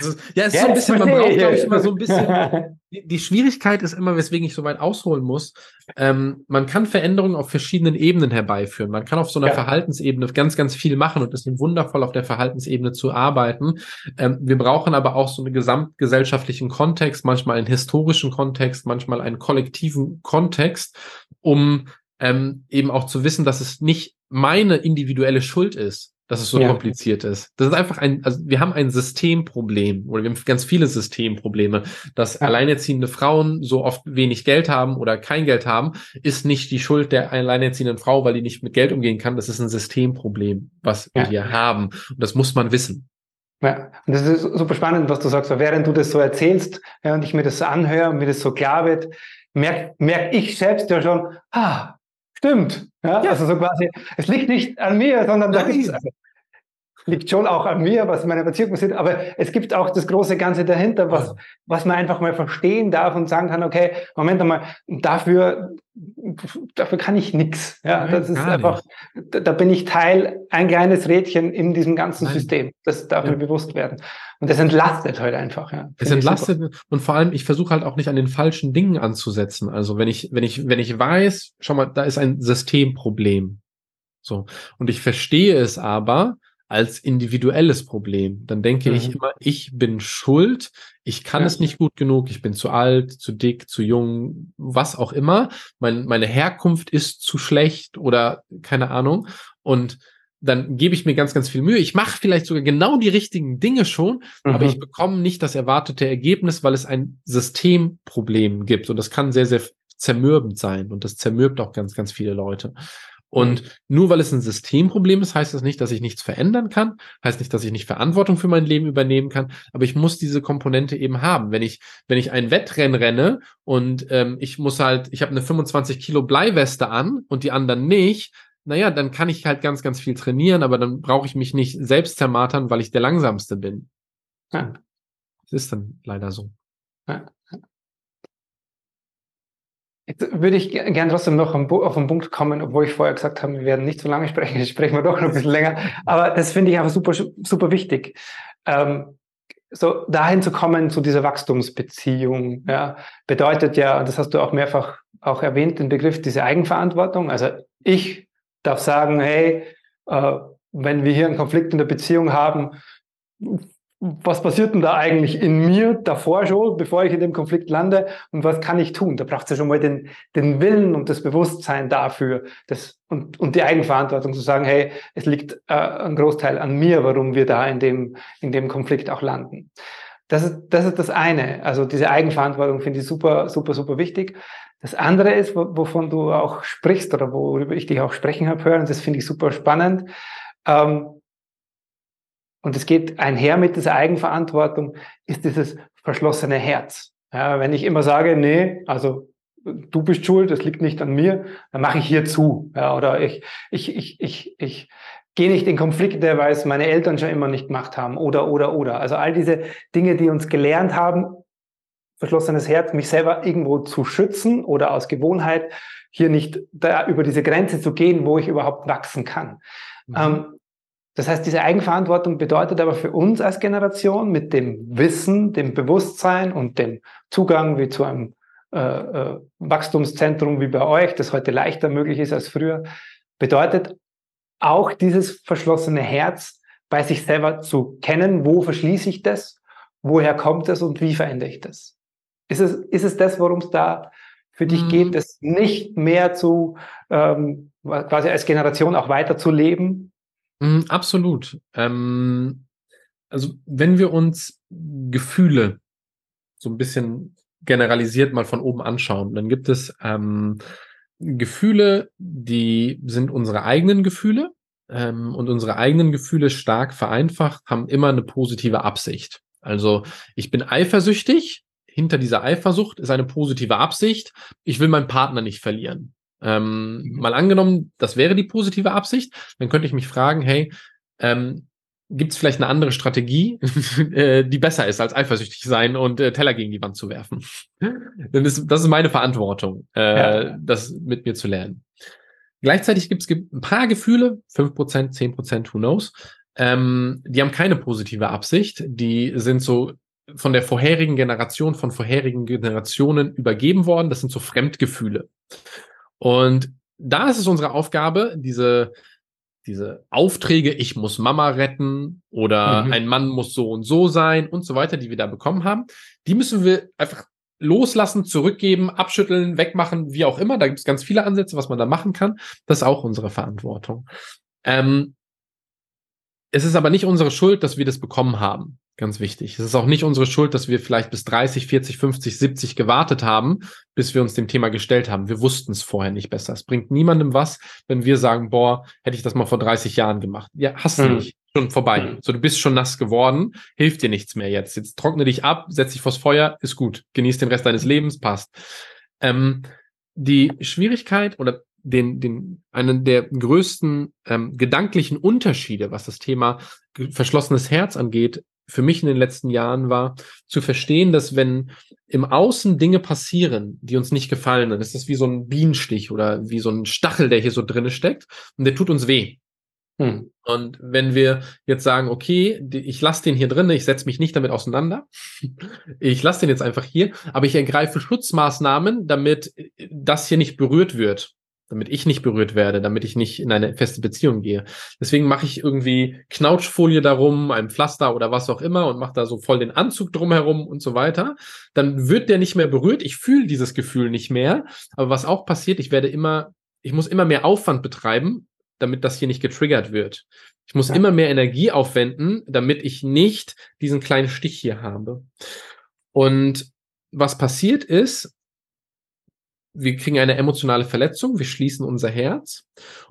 Ist, ja, es ist so ein bisschen, man braucht, glaube ich, immer so ein bisschen. Die, die, Schwierigkeit ist immer, weswegen ich so weit ausholen muss. Ähm, man kann Veränderungen auf verschiedenen Ebenen herbeiführen. Man kann auf so einer ja. Verhaltensebene ganz, ganz viel machen und es ist wundervoll, auf der Verhaltensebene zu arbeiten. Ähm, wir brauchen aber auch so einen gesamtgesellschaftlichen Kontext, manchmal einen historischen Kontext, manchmal einen kollektiven Kontext, um ähm, eben auch zu wissen, dass es nicht meine individuelle Schuld ist, dass es so Ja. kompliziert ist. Das ist einfach ein, also wir haben ein Systemproblem oder wir haben ganz viele Systemprobleme. Dass Ja. alleinerziehende Frauen so oft wenig Geld haben oder kein Geld haben, ist nicht die Schuld der alleinerziehenden Frau, weil die nicht mit Geld umgehen kann. Das ist ein Systemproblem, was Ja. wir haben. Und das muss man wissen. Ja, und das ist super spannend, was du sagst. Weil Während du das so erzählst ja, und ich mir das so anhöre und mir das so klar wird, merke merk ich selbst ja schon, ah, stimmt. Ja, Ja. Also so quasi, es liegt nicht an mir, sondern da Nein. Liegt schon auch an mir, was meine Beziehung passiert, aber es gibt auch das große Ganze dahinter, was, was man einfach mal verstehen darf und sagen kann, okay, Moment einmal, dafür, dafür kann ich nichts. Ja, Nein, das ist einfach, da, da bin ich Teil, ein kleines Rädchen in diesem ganzen Nein. System. Das darf Ja. mir bewusst werden. Und das entlastet halt einfach. Ja. Es entlastet und vor allem, ich versuche halt auch nicht an den falschen Dingen anzusetzen. Also wenn ich, wenn ich, wenn ich weiß, schau mal, da ist ein Systemproblem. So. Und ich verstehe es aber als individuelles Problem. Dann denke ich Mhm. immer, ich bin schuld, ich kann Ja. es nicht gut genug, ich bin zu alt, zu dick, zu jung, was auch immer. Mein, meine Herkunft ist zu schlecht oder keine Ahnung. Und dann gebe ich mir ganz, ganz viel Mühe. Ich mache vielleicht sogar genau die richtigen Dinge schon, super. aber Mhm. ich bekomme nicht das erwartete Ergebnis, weil es ein Systemproblem gibt. Und das kann sehr, sehr zermürbend sein. Und das zermürbt auch ganz, ganz viele Leute. Und nur weil es ein Systemproblem ist, heißt das nicht, dass ich nichts verändern kann, heißt nicht, dass ich nicht Verantwortung für mein Leben übernehmen kann, aber ich muss diese Komponente eben haben. Wenn ich, wenn ich ein Wettrennen renne und ähm, ich muss halt, ich habe eine 25 Kilo Bleiweste an und die anderen nicht, naja, dann kann ich halt ganz, ganz viel trainieren, aber dann brauche ich mich nicht selbst zermartern, weil ich der Langsamste bin. Ja. Das ist dann leider so. Jetzt würde ich ge- gern trotzdem noch auf den Punkt kommen, obwohl ich vorher gesagt habe, wir werden nicht so lange sprechen, jetzt sprechen wir doch noch ein bisschen länger. Aber das finde ich einfach super, super wichtig. Ähm, so dahin zu kommen zu dieser Wachstumsbeziehung, ja, bedeutet ja, das hast du auch mehrfach auch erwähnt, den Begriff diese Eigenverantwortung. Also ich darf sagen, hey, äh, wenn wir hier einen Konflikt in der Beziehung haben, was passiert denn da eigentlich in mir davor schon, bevor ich in dem Konflikt lande und was kann ich tun? Da braucht es ja schon mal den, den Willen und das Bewusstsein dafür das, und, und die Eigenverantwortung zu sagen, hey, es liegt äh, ein Großteil an mir, warum wir da in dem, in dem Konflikt auch landen. Das ist, das ist das eine. Also diese Eigenverantwortung finde ich super, super, super wichtig. Das andere ist, wovon du auch sprichst oder worüber ich dich auch sprechen habe hören, das finde ich super spannend. Ähm, und es geht einher mit dieser Eigenverantwortung, ist dieses verschlossene Herz. Ja, wenn ich immer sage, nee, also du bist schuld, das liegt nicht an mir, dann mache ich hier zu. Ja, oder ich, ich, ich, ich, ich gehe nicht in Konflikte, weil es meine Eltern schon immer nicht gemacht haben. Oder, oder, oder. Also all diese Dinge, die uns gelernt haben, verschlossenes Herz, mich selber irgendwo zu schützen oder aus Gewohnheit hier nicht da über diese Grenze zu gehen, wo ich überhaupt wachsen kann. Mhm. Ähm, das heißt, diese Eigenverantwortung bedeutet aber für uns als Generation mit dem Wissen, dem Bewusstsein und dem Zugang wie zu einem äh, äh, Wachstumszentrum wie bei euch, das heute leichter möglich ist als früher, bedeutet auch dieses verschlossene Herz bei sich selber zu kennen, wo verschließe ich das, woher kommt es und wie verändere ich das. Ist es, ist es das, worum es da für dich mhm. geht, das nicht mehr zu ähm, quasi als Generation auch weiterzuleben, Mm, Absolut. Ähm, also wenn wir uns Gefühle so ein bisschen generalisiert mal von oben anschauen, dann gibt es ähm, Gefühle, die sind unsere eigenen Gefühle ähm, und unsere eigenen Gefühle stark vereinfacht haben immer eine positive Absicht. Also ich bin eifersüchtig. Hinter dieser Eifersucht ist eine positive Absicht. Ich will meinen Partner nicht verlieren. Ähm, mhm. Mal angenommen, das wäre die positive Absicht, dann könnte ich mich fragen, hey, ähm, gibt es vielleicht eine andere Strategie, äh, die besser ist, als eifersüchtig sein und äh, Teller gegen die Wand zu werfen? Denn das, das ist meine Verantwortung, äh, ja. das mit mir zu lernen. Gleichzeitig gibt es ein paar Gefühle, 5%, 10%, who knows, ähm, die haben keine positive Absicht, die sind so von der vorherigen Generation, von vorherigen Generationen übergeben worden, das sind so Fremdgefühle. Und da ist es unsere Aufgabe, diese, diese Aufträge, ich muss Mama retten oder mhm. ein Mann muss so und so sein und so weiter, die wir da bekommen haben, die müssen wir einfach loslassen, zurückgeben, abschütteln, wegmachen, wie auch immer. Da gibt es ganz viele Ansätze, was man da machen kann. Das ist auch unsere Verantwortung. Ähm, es ist aber nicht unsere Schuld, dass wir das bekommen haben. Ganz wichtig. Es ist auch nicht unsere Schuld, dass wir vielleicht bis 30, 40, 50, 70 gewartet haben, bis wir uns dem Thema gestellt haben. Wir wussten es vorher nicht besser. Es bringt niemandem was, wenn wir sagen, boah, hätte ich das mal vor 30 Jahren gemacht. Ja, hast du mhm. nicht. Schon vorbei. Mhm. So, du bist schon nass geworden, hilft dir nichts mehr jetzt. Jetzt trockne dich ab, setz dich vors Feuer, ist gut. Genieß den Rest deines Lebens, passt. Ähm, die Schwierigkeit oder den, den, einen der größten ähm, gedanklichen Unterschiede, was das Thema verschlossenes Herz angeht, für mich in den letzten Jahren war, zu verstehen, dass wenn im Außen Dinge passieren, die uns nicht gefallen, dann ist das wie so ein Bienenstich oder wie so ein Stachel, der hier so drinne steckt und der tut uns weh. Hm. Und wenn wir jetzt sagen, okay, ich lasse den hier drin, ich setze mich nicht damit auseinander, ich lasse den jetzt einfach hier, aber ich ergreife Schutzmaßnahmen, damit das hier nicht berührt wird damit ich nicht berührt werde, damit ich nicht in eine feste Beziehung gehe. Deswegen mache ich irgendwie Knautschfolie darum, ein Pflaster oder was auch immer und mache da so voll den Anzug drumherum und so weiter. Dann wird der nicht mehr berührt. Ich fühle dieses Gefühl nicht mehr. Aber was auch passiert, ich werde immer, ich muss immer mehr Aufwand betreiben, damit das hier nicht getriggert wird. Ich muss ja. immer mehr Energie aufwenden, damit ich nicht diesen kleinen Stich hier habe. Und was passiert ist, wir kriegen eine emotionale Verletzung, wir schließen unser Herz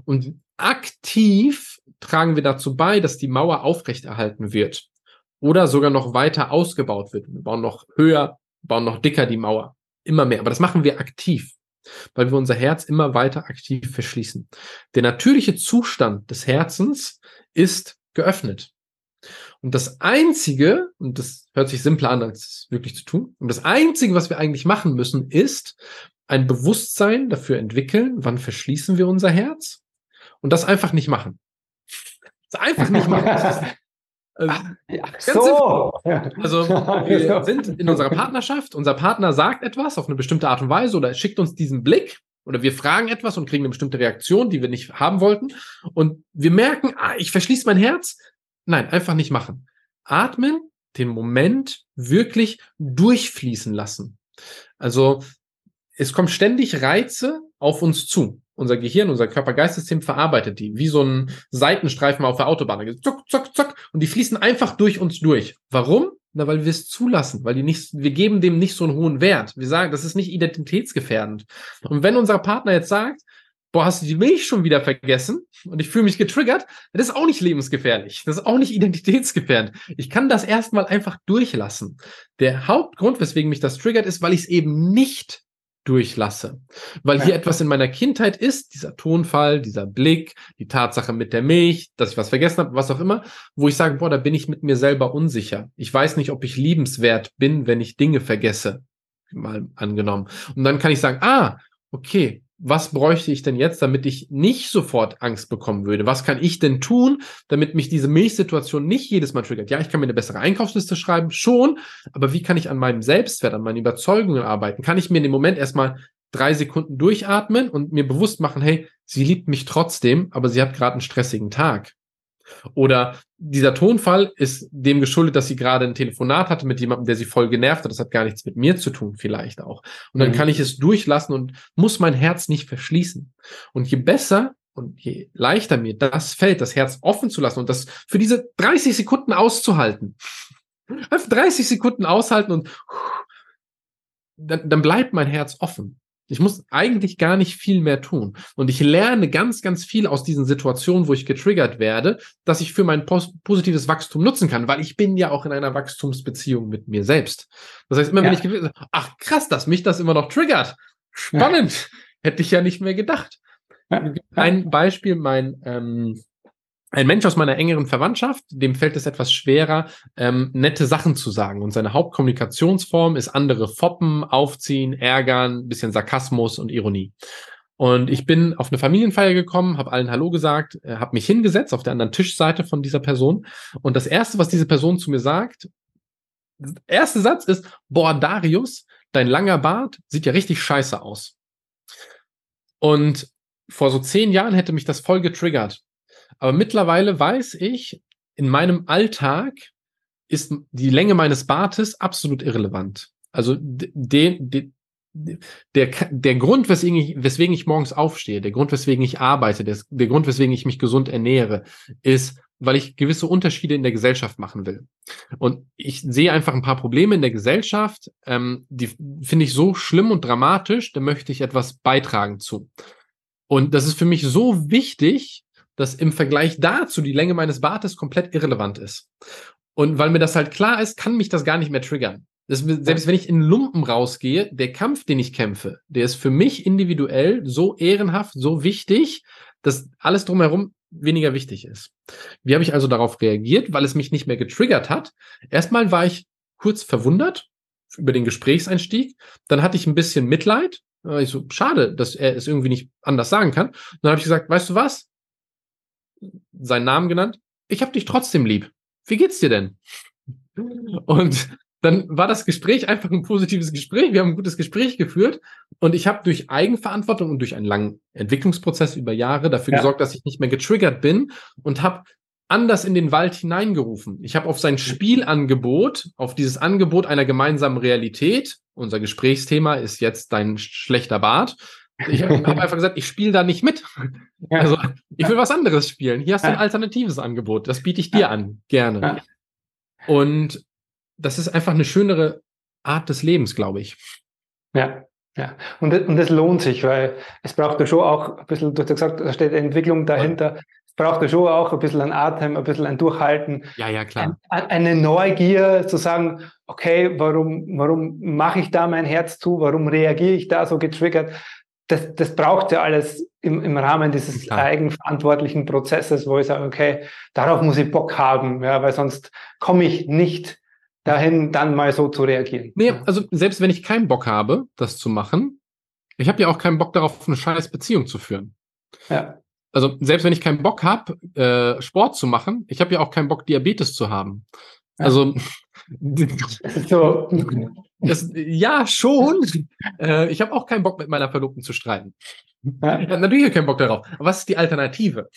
und aktiv tragen wir dazu bei, dass die Mauer aufrechterhalten wird oder sogar noch weiter ausgebaut wird. Wir bauen noch höher, bauen noch dicker die Mauer, immer mehr. Aber das machen wir aktiv, weil wir unser Herz immer weiter aktiv verschließen. Der natürliche Zustand des Herzens ist geöffnet. Und das Einzige, und das hört sich simpler an, als es wirklich zu tun, und das Einzige, was wir eigentlich machen müssen, ist, ein Bewusstsein dafür entwickeln, wann verschließen wir unser Herz und das einfach nicht machen. Das einfach nicht machen. Also, Ach, so. Also wir sind in unserer Partnerschaft, unser Partner sagt etwas auf eine bestimmte Art und Weise oder schickt uns diesen Blick oder wir fragen etwas und kriegen eine bestimmte Reaktion, die wir nicht haben wollten und wir merken, ah, ich verschließe mein Herz. Nein, einfach nicht machen. Atmen, den Moment wirklich durchfließen lassen. Also es kommen ständig Reize auf uns zu. Unser Gehirn, unser Körper-Geist-System verarbeitet die, wie so ein Seitenstreifen auf der Autobahn. Zuck, zuck, zuck. Und die fließen einfach durch uns durch. Warum? Na, weil wir es zulassen, weil die nicht, wir geben dem nicht so einen hohen Wert. Wir sagen, das ist nicht identitätsgefährdend. Und wenn unser Partner jetzt sagt, boah, hast du die Milch schon wieder vergessen und ich fühle mich getriggert, das ist auch nicht lebensgefährlich. Das ist auch nicht identitätsgefährdend. Ich kann das erstmal einfach durchlassen. Der Hauptgrund, weswegen mich das triggert, ist, weil ich es eben nicht durchlasse. Weil ja. hier etwas in meiner Kindheit ist, dieser Tonfall, dieser Blick, die Tatsache mit der Milch, dass ich was vergessen habe, was auch immer, wo ich sage, boah, da bin ich mit mir selber unsicher. Ich weiß nicht, ob ich liebenswert bin, wenn ich Dinge vergesse. Mal angenommen. Und dann kann ich sagen, ah, okay, was bräuchte ich denn jetzt, damit ich nicht sofort Angst bekommen würde? Was kann ich denn tun, damit mich diese Milchsituation nicht jedes Mal triggert? Ja, ich kann mir eine bessere Einkaufsliste schreiben, schon, aber wie kann ich an meinem Selbstwert, an meinen Überzeugungen arbeiten? Kann ich mir in dem Moment erstmal drei Sekunden durchatmen und mir bewusst machen, hey, sie liebt mich trotzdem, aber sie hat gerade einen stressigen Tag. Oder dieser Tonfall ist dem geschuldet, dass sie gerade ein Telefonat hatte mit jemandem, der sie voll genervt hat. Das hat gar nichts mit mir zu tun, vielleicht auch. Und dann mhm. kann ich es durchlassen und muss mein Herz nicht verschließen. Und je besser und je leichter mir das fällt, das Herz offen zu lassen und das für diese 30 Sekunden auszuhalten. Einfach 30 Sekunden aushalten und dann, dann bleibt mein Herz offen. Ich muss eigentlich gar nicht viel mehr tun. Und ich lerne ganz, ganz viel aus diesen Situationen, wo ich getriggert werde, dass ich für mein pos positives Wachstum nutzen kann, weil ich bin ja auch in einer Wachstumsbeziehung mit mir selbst. Das heißt, immer ja. wenn ich, ach krass, dass mich das immer noch triggert. Spannend. Ja. Hätte ich ja nicht mehr gedacht. Ein Beispiel, mein, ähm, ein Mensch aus meiner engeren Verwandtschaft, dem fällt es etwas schwerer, ähm, nette Sachen zu sagen. Und seine Hauptkommunikationsform ist andere foppen, aufziehen, ärgern, bisschen Sarkasmus und Ironie. Und ich bin auf eine Familienfeier gekommen, habe allen Hallo gesagt, äh, habe mich hingesetzt auf der anderen Tischseite von dieser Person. Und das Erste, was diese Person zu mir sagt, erste Satz ist, boah, Darius, dein langer Bart sieht ja richtig scheiße aus. Und vor so zehn Jahren hätte mich das voll getriggert, aber mittlerweile weiß ich, in meinem Alltag ist die Länge meines Bartes absolut irrelevant. Also den, den, der, der Grund, weswegen ich, weswegen ich morgens aufstehe, der Grund, weswegen ich arbeite, der, der Grund, weswegen ich mich gesund ernähre, ist, weil ich gewisse Unterschiede in der Gesellschaft machen will. Und ich sehe einfach ein paar Probleme in der Gesellschaft, ähm, die finde ich so schlimm und dramatisch, da möchte ich etwas beitragen zu. Und das ist für mich so wichtig, dass im Vergleich dazu die Länge meines Bartes komplett irrelevant ist. Und weil mir das halt klar ist, kann mich das gar nicht mehr triggern. Das, selbst wenn ich in Lumpen rausgehe, der Kampf, den ich kämpfe, der ist für mich individuell so ehrenhaft, so wichtig, dass alles drumherum weniger wichtig ist. Wie habe ich also darauf reagiert, weil es mich nicht mehr getriggert hat? Erstmal war ich kurz verwundert über den Gesprächseinstieg. Dann hatte ich ein bisschen Mitleid. Ich so, schade, dass er es irgendwie nicht anders sagen kann. Dann habe ich gesagt, weißt du was? Seinen Namen genannt. Ich habe dich trotzdem lieb. Wie geht's dir denn? Und dann war das Gespräch einfach ein positives Gespräch. Wir haben ein gutes Gespräch geführt und ich habe durch Eigenverantwortung und durch einen langen Entwicklungsprozess über Jahre dafür ja. gesorgt, dass ich nicht mehr getriggert bin und habe anders in den Wald hineingerufen. Ich habe auf sein Spielangebot, auf dieses Angebot einer gemeinsamen Realität, unser Gesprächsthema ist jetzt dein schlechter Bart. Ich habe hab einfach gesagt, ich spiele da nicht mit. Also ich will was anderes spielen. Hier hast du ein alternatives Angebot. Das biete ich dir an, gerne. Und das ist einfach eine schönere Art des Lebens, glaube ich. Ja, ja. Und, und das lohnt sich, weil es braucht ja schon auch ein bisschen, du hast ja gesagt, da steht Entwicklung dahinter. Es braucht ja schon auch ein bisschen ein Atem, ein bisschen ein Durchhalten. Ja, ja, klar. Ein, eine Neugier zu sagen, okay, warum, warum mache ich da mein Herz zu? Warum reagiere ich da so getriggert? Das, das braucht ja alles im, im Rahmen dieses klar. eigenverantwortlichen Prozesses, wo ich sage, okay, darauf muss ich Bock haben, ja, weil sonst komme ich nicht dahin, dann mal so zu reagieren. Nee, also selbst wenn ich keinen Bock habe, das zu machen, ich habe ja auch keinen Bock darauf, eine scheiß Beziehung zu führen. Ja. Also selbst wenn ich keinen Bock habe, äh, Sport zu machen, ich habe ja auch keinen Bock, Diabetes zu haben. Ja. Also so. das, ja, schon. Äh, ich habe auch keinen Bock, mit meiner Verlobten zu streiten. Ja. Ich habe natürlich keinen Bock darauf. Aber was ist die Alternative?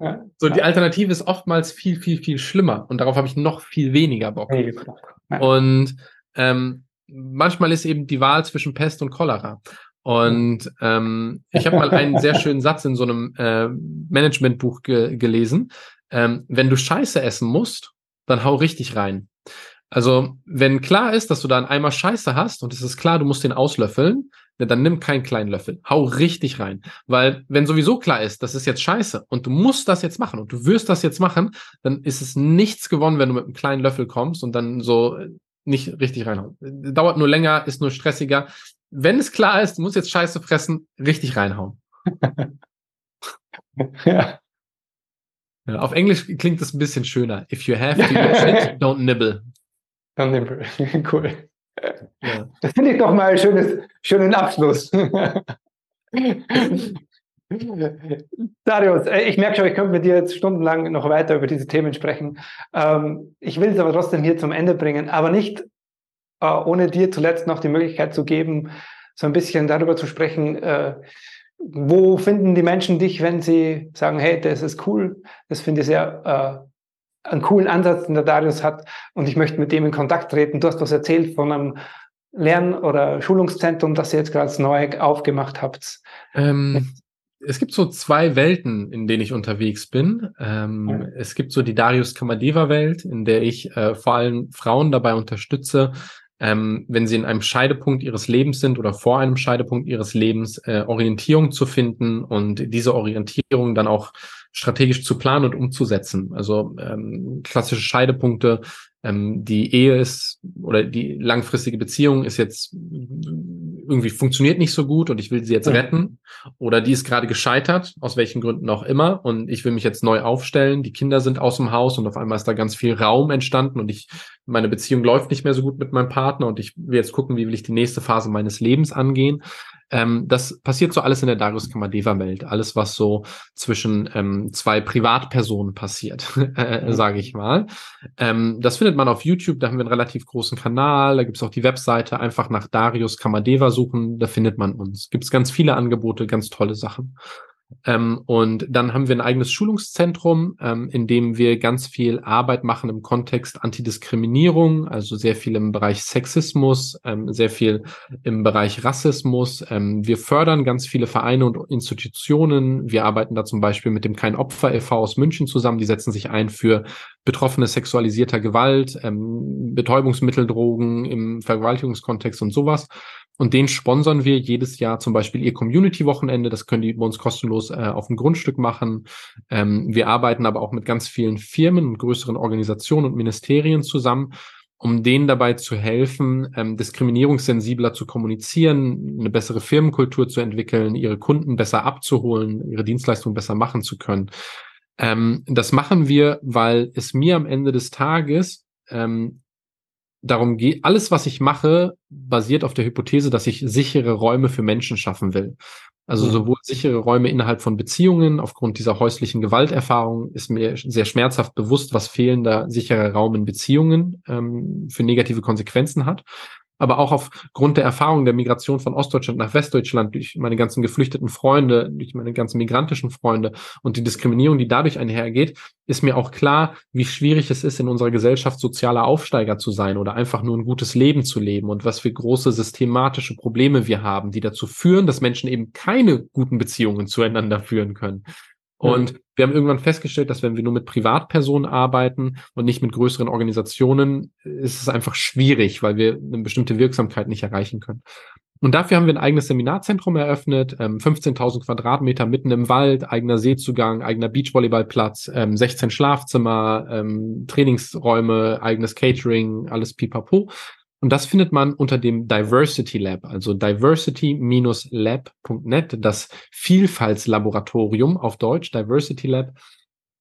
Ja. So, die Alternative ist oftmals viel, viel, viel schlimmer. Und darauf habe ich noch viel weniger Bock. Ja. Und ähm, manchmal ist eben die Wahl zwischen Pest und Cholera. Und ähm, ich habe mal einen sehr schönen Satz in so einem äh, Managementbuch ge gelesen. Ähm, wenn du Scheiße essen musst, dann hau richtig rein. Also, wenn klar ist, dass du da einen Eimer Scheiße hast und es ist klar, du musst den auslöffeln, ja, dann nimm keinen kleinen Löffel. Hau richtig rein. Weil, wenn sowieso klar ist, das ist jetzt scheiße und du musst das jetzt machen und du wirst das jetzt machen, dann ist es nichts gewonnen, wenn du mit einem kleinen Löffel kommst und dann so nicht richtig reinhauen. Dauert nur länger, ist nur stressiger. Wenn es klar ist, du musst jetzt Scheiße fressen, richtig reinhauen. ja. ja. Auf Englisch klingt das ein bisschen schöner. If you have to eat shit, don't nibble. Don't nibble. cool. Ja. Das finde ich doch mal ein schönes, schönen Abschluss. Darius, äh, ich merke schon, ich könnte mit dir jetzt stundenlang noch weiter über diese Themen sprechen. Ähm, ich will es aber trotzdem hier zum Ende bringen, aber nicht äh, ohne dir zuletzt noch die Möglichkeit zu geben, so ein bisschen darüber zu sprechen, äh, wo finden die Menschen dich, wenn sie sagen, hey, das ist cool, das finde ich sehr einen coolen Ansatz, den der Darius hat und ich möchte mit dem in Kontakt treten. Du hast was erzählt von einem Lern- oder Schulungszentrum, das ihr jetzt gerade neu aufgemacht habt. Ähm, es gibt so zwei Welten, in denen ich unterwegs bin. Ähm, ja. Es gibt so die Darius Kamadeva-Welt, in der ich äh, vor allem Frauen dabei unterstütze, ähm, wenn sie in einem Scheidepunkt ihres Lebens sind oder vor einem Scheidepunkt ihres Lebens, äh, Orientierung zu finden und diese Orientierung dann auch strategisch zu planen und umzusetzen. Also ähm, klassische Scheidepunkte, ähm, die Ehe ist oder die langfristige Beziehung ist jetzt irgendwie funktioniert nicht so gut und ich will sie jetzt ja. retten oder die ist gerade gescheitert, aus welchen Gründen auch immer und ich will mich jetzt neu aufstellen. Die Kinder sind aus dem Haus und auf einmal ist da ganz viel Raum entstanden und ich meine Beziehung läuft nicht mehr so gut mit meinem Partner und ich will jetzt gucken, wie will ich die nächste Phase meines Lebens angehen. Ähm, das passiert so alles in der Darius Kamadeva-Welt. Alles, was so zwischen ähm, zwei Privatpersonen passiert, äh, sage ich mal. Ähm, das findet man auf YouTube, da haben wir einen relativ großen Kanal, da gibt's auch die Webseite, einfach nach Darius Kamadeva suchen, da findet man uns. Gibt's ganz viele Angebote, ganz tolle Sachen. Ähm, und dann haben wir ein eigenes Schulungszentrum, ähm, in dem wir ganz viel Arbeit machen im Kontext Antidiskriminierung, also sehr viel im Bereich Sexismus, ähm, sehr viel im Bereich Rassismus. Ähm, wir fördern ganz viele Vereine und Institutionen. Wir arbeiten da zum Beispiel mit dem Kein Opfer e.V. aus München zusammen. Die setzen sich ein für Betroffene sexualisierter Gewalt, ähm, Betäubungsmitteldrogen im Vergewaltigungskontext und sowas. Und den sponsern wir jedes Jahr zum Beispiel ihr Community-Wochenende. Das können die bei uns kostenlos äh, auf dem Grundstück machen. Ähm, wir arbeiten aber auch mit ganz vielen Firmen und größeren Organisationen und Ministerien zusammen, um denen dabei zu helfen, ähm, diskriminierungssensibler zu kommunizieren, eine bessere Firmenkultur zu entwickeln, ihre Kunden besser abzuholen, ihre Dienstleistungen besser machen zu können. Ähm, das machen wir, weil es mir am Ende des Tages ähm, darum geht, alles, was ich mache, basiert auf der Hypothese, dass ich sichere Räume für Menschen schaffen will. Also mhm. sowohl sichere Räume innerhalb von Beziehungen, aufgrund dieser häuslichen Gewalterfahrung ist mir sehr schmerzhaft bewusst, was fehlender sicherer Raum in Beziehungen ähm, für negative Konsequenzen hat aber auch aufgrund der Erfahrung der Migration von Ostdeutschland nach Westdeutschland durch meine ganzen geflüchteten Freunde, durch meine ganzen migrantischen Freunde und die Diskriminierung, die dadurch einhergeht, ist mir auch klar, wie schwierig es ist, in unserer Gesellschaft sozialer Aufsteiger zu sein oder einfach nur ein gutes Leben zu leben und was für große systematische Probleme wir haben, die dazu führen, dass Menschen eben keine guten Beziehungen zueinander führen können. Und mhm. wir haben irgendwann festgestellt, dass wenn wir nur mit Privatpersonen arbeiten und nicht mit größeren Organisationen, ist es einfach schwierig, weil wir eine bestimmte Wirksamkeit nicht erreichen können. Und dafür haben wir ein eigenes Seminarzentrum eröffnet, ähm, 15.000 Quadratmeter mitten im Wald, eigener Seezugang, eigener Beachvolleyballplatz, ähm, 16 Schlafzimmer, ähm, Trainingsräume, eigenes Catering, alles pipapo. Und das findet man unter dem Diversity Lab, also diversity-lab.net, das Vielfaltslaboratorium auf Deutsch, Diversity Lab.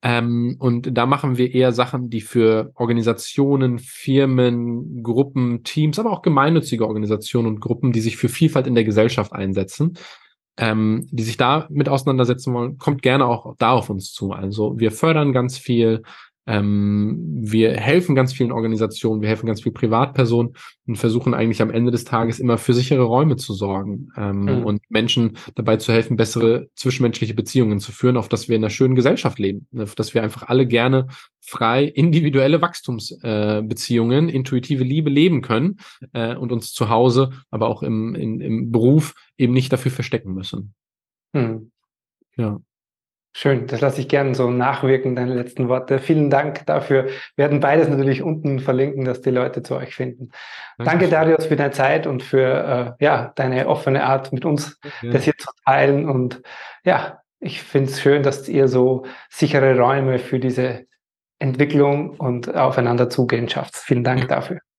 Ähm, und da machen wir eher Sachen, die für Organisationen, Firmen, Gruppen, Teams, aber auch gemeinnützige Organisationen und Gruppen, die sich für Vielfalt in der Gesellschaft einsetzen, ähm, die sich da mit auseinandersetzen wollen, kommt gerne auch da auf uns zu. Also wir fördern ganz viel, ähm, wir helfen ganz vielen Organisationen, wir helfen ganz vielen Privatpersonen und versuchen eigentlich am Ende des Tages immer für sichere Räume zu sorgen ähm, mhm. und Menschen dabei zu helfen, bessere zwischenmenschliche Beziehungen zu führen, auf dass wir in einer schönen Gesellschaft leben, auf dass wir einfach alle gerne frei individuelle Wachstumsbeziehungen, äh, intuitive Liebe leben können äh, und uns zu Hause, aber auch im, in, im Beruf eben nicht dafür verstecken müssen. Mhm. Ja. Schön, das lasse ich gerne so nachwirken, deine letzten Worte. Vielen Dank dafür. Wir werden beides natürlich unten verlinken, dass die Leute zu euch finden. Danke, Danke Darius, für deine Zeit und für äh, ja, deine offene Art, mit uns ja. das hier zu teilen. Und ja, ich finde es schön, dass ihr so sichere Räume für diese Entwicklung und aufeinander zugehen schafft. Vielen Dank ja. dafür.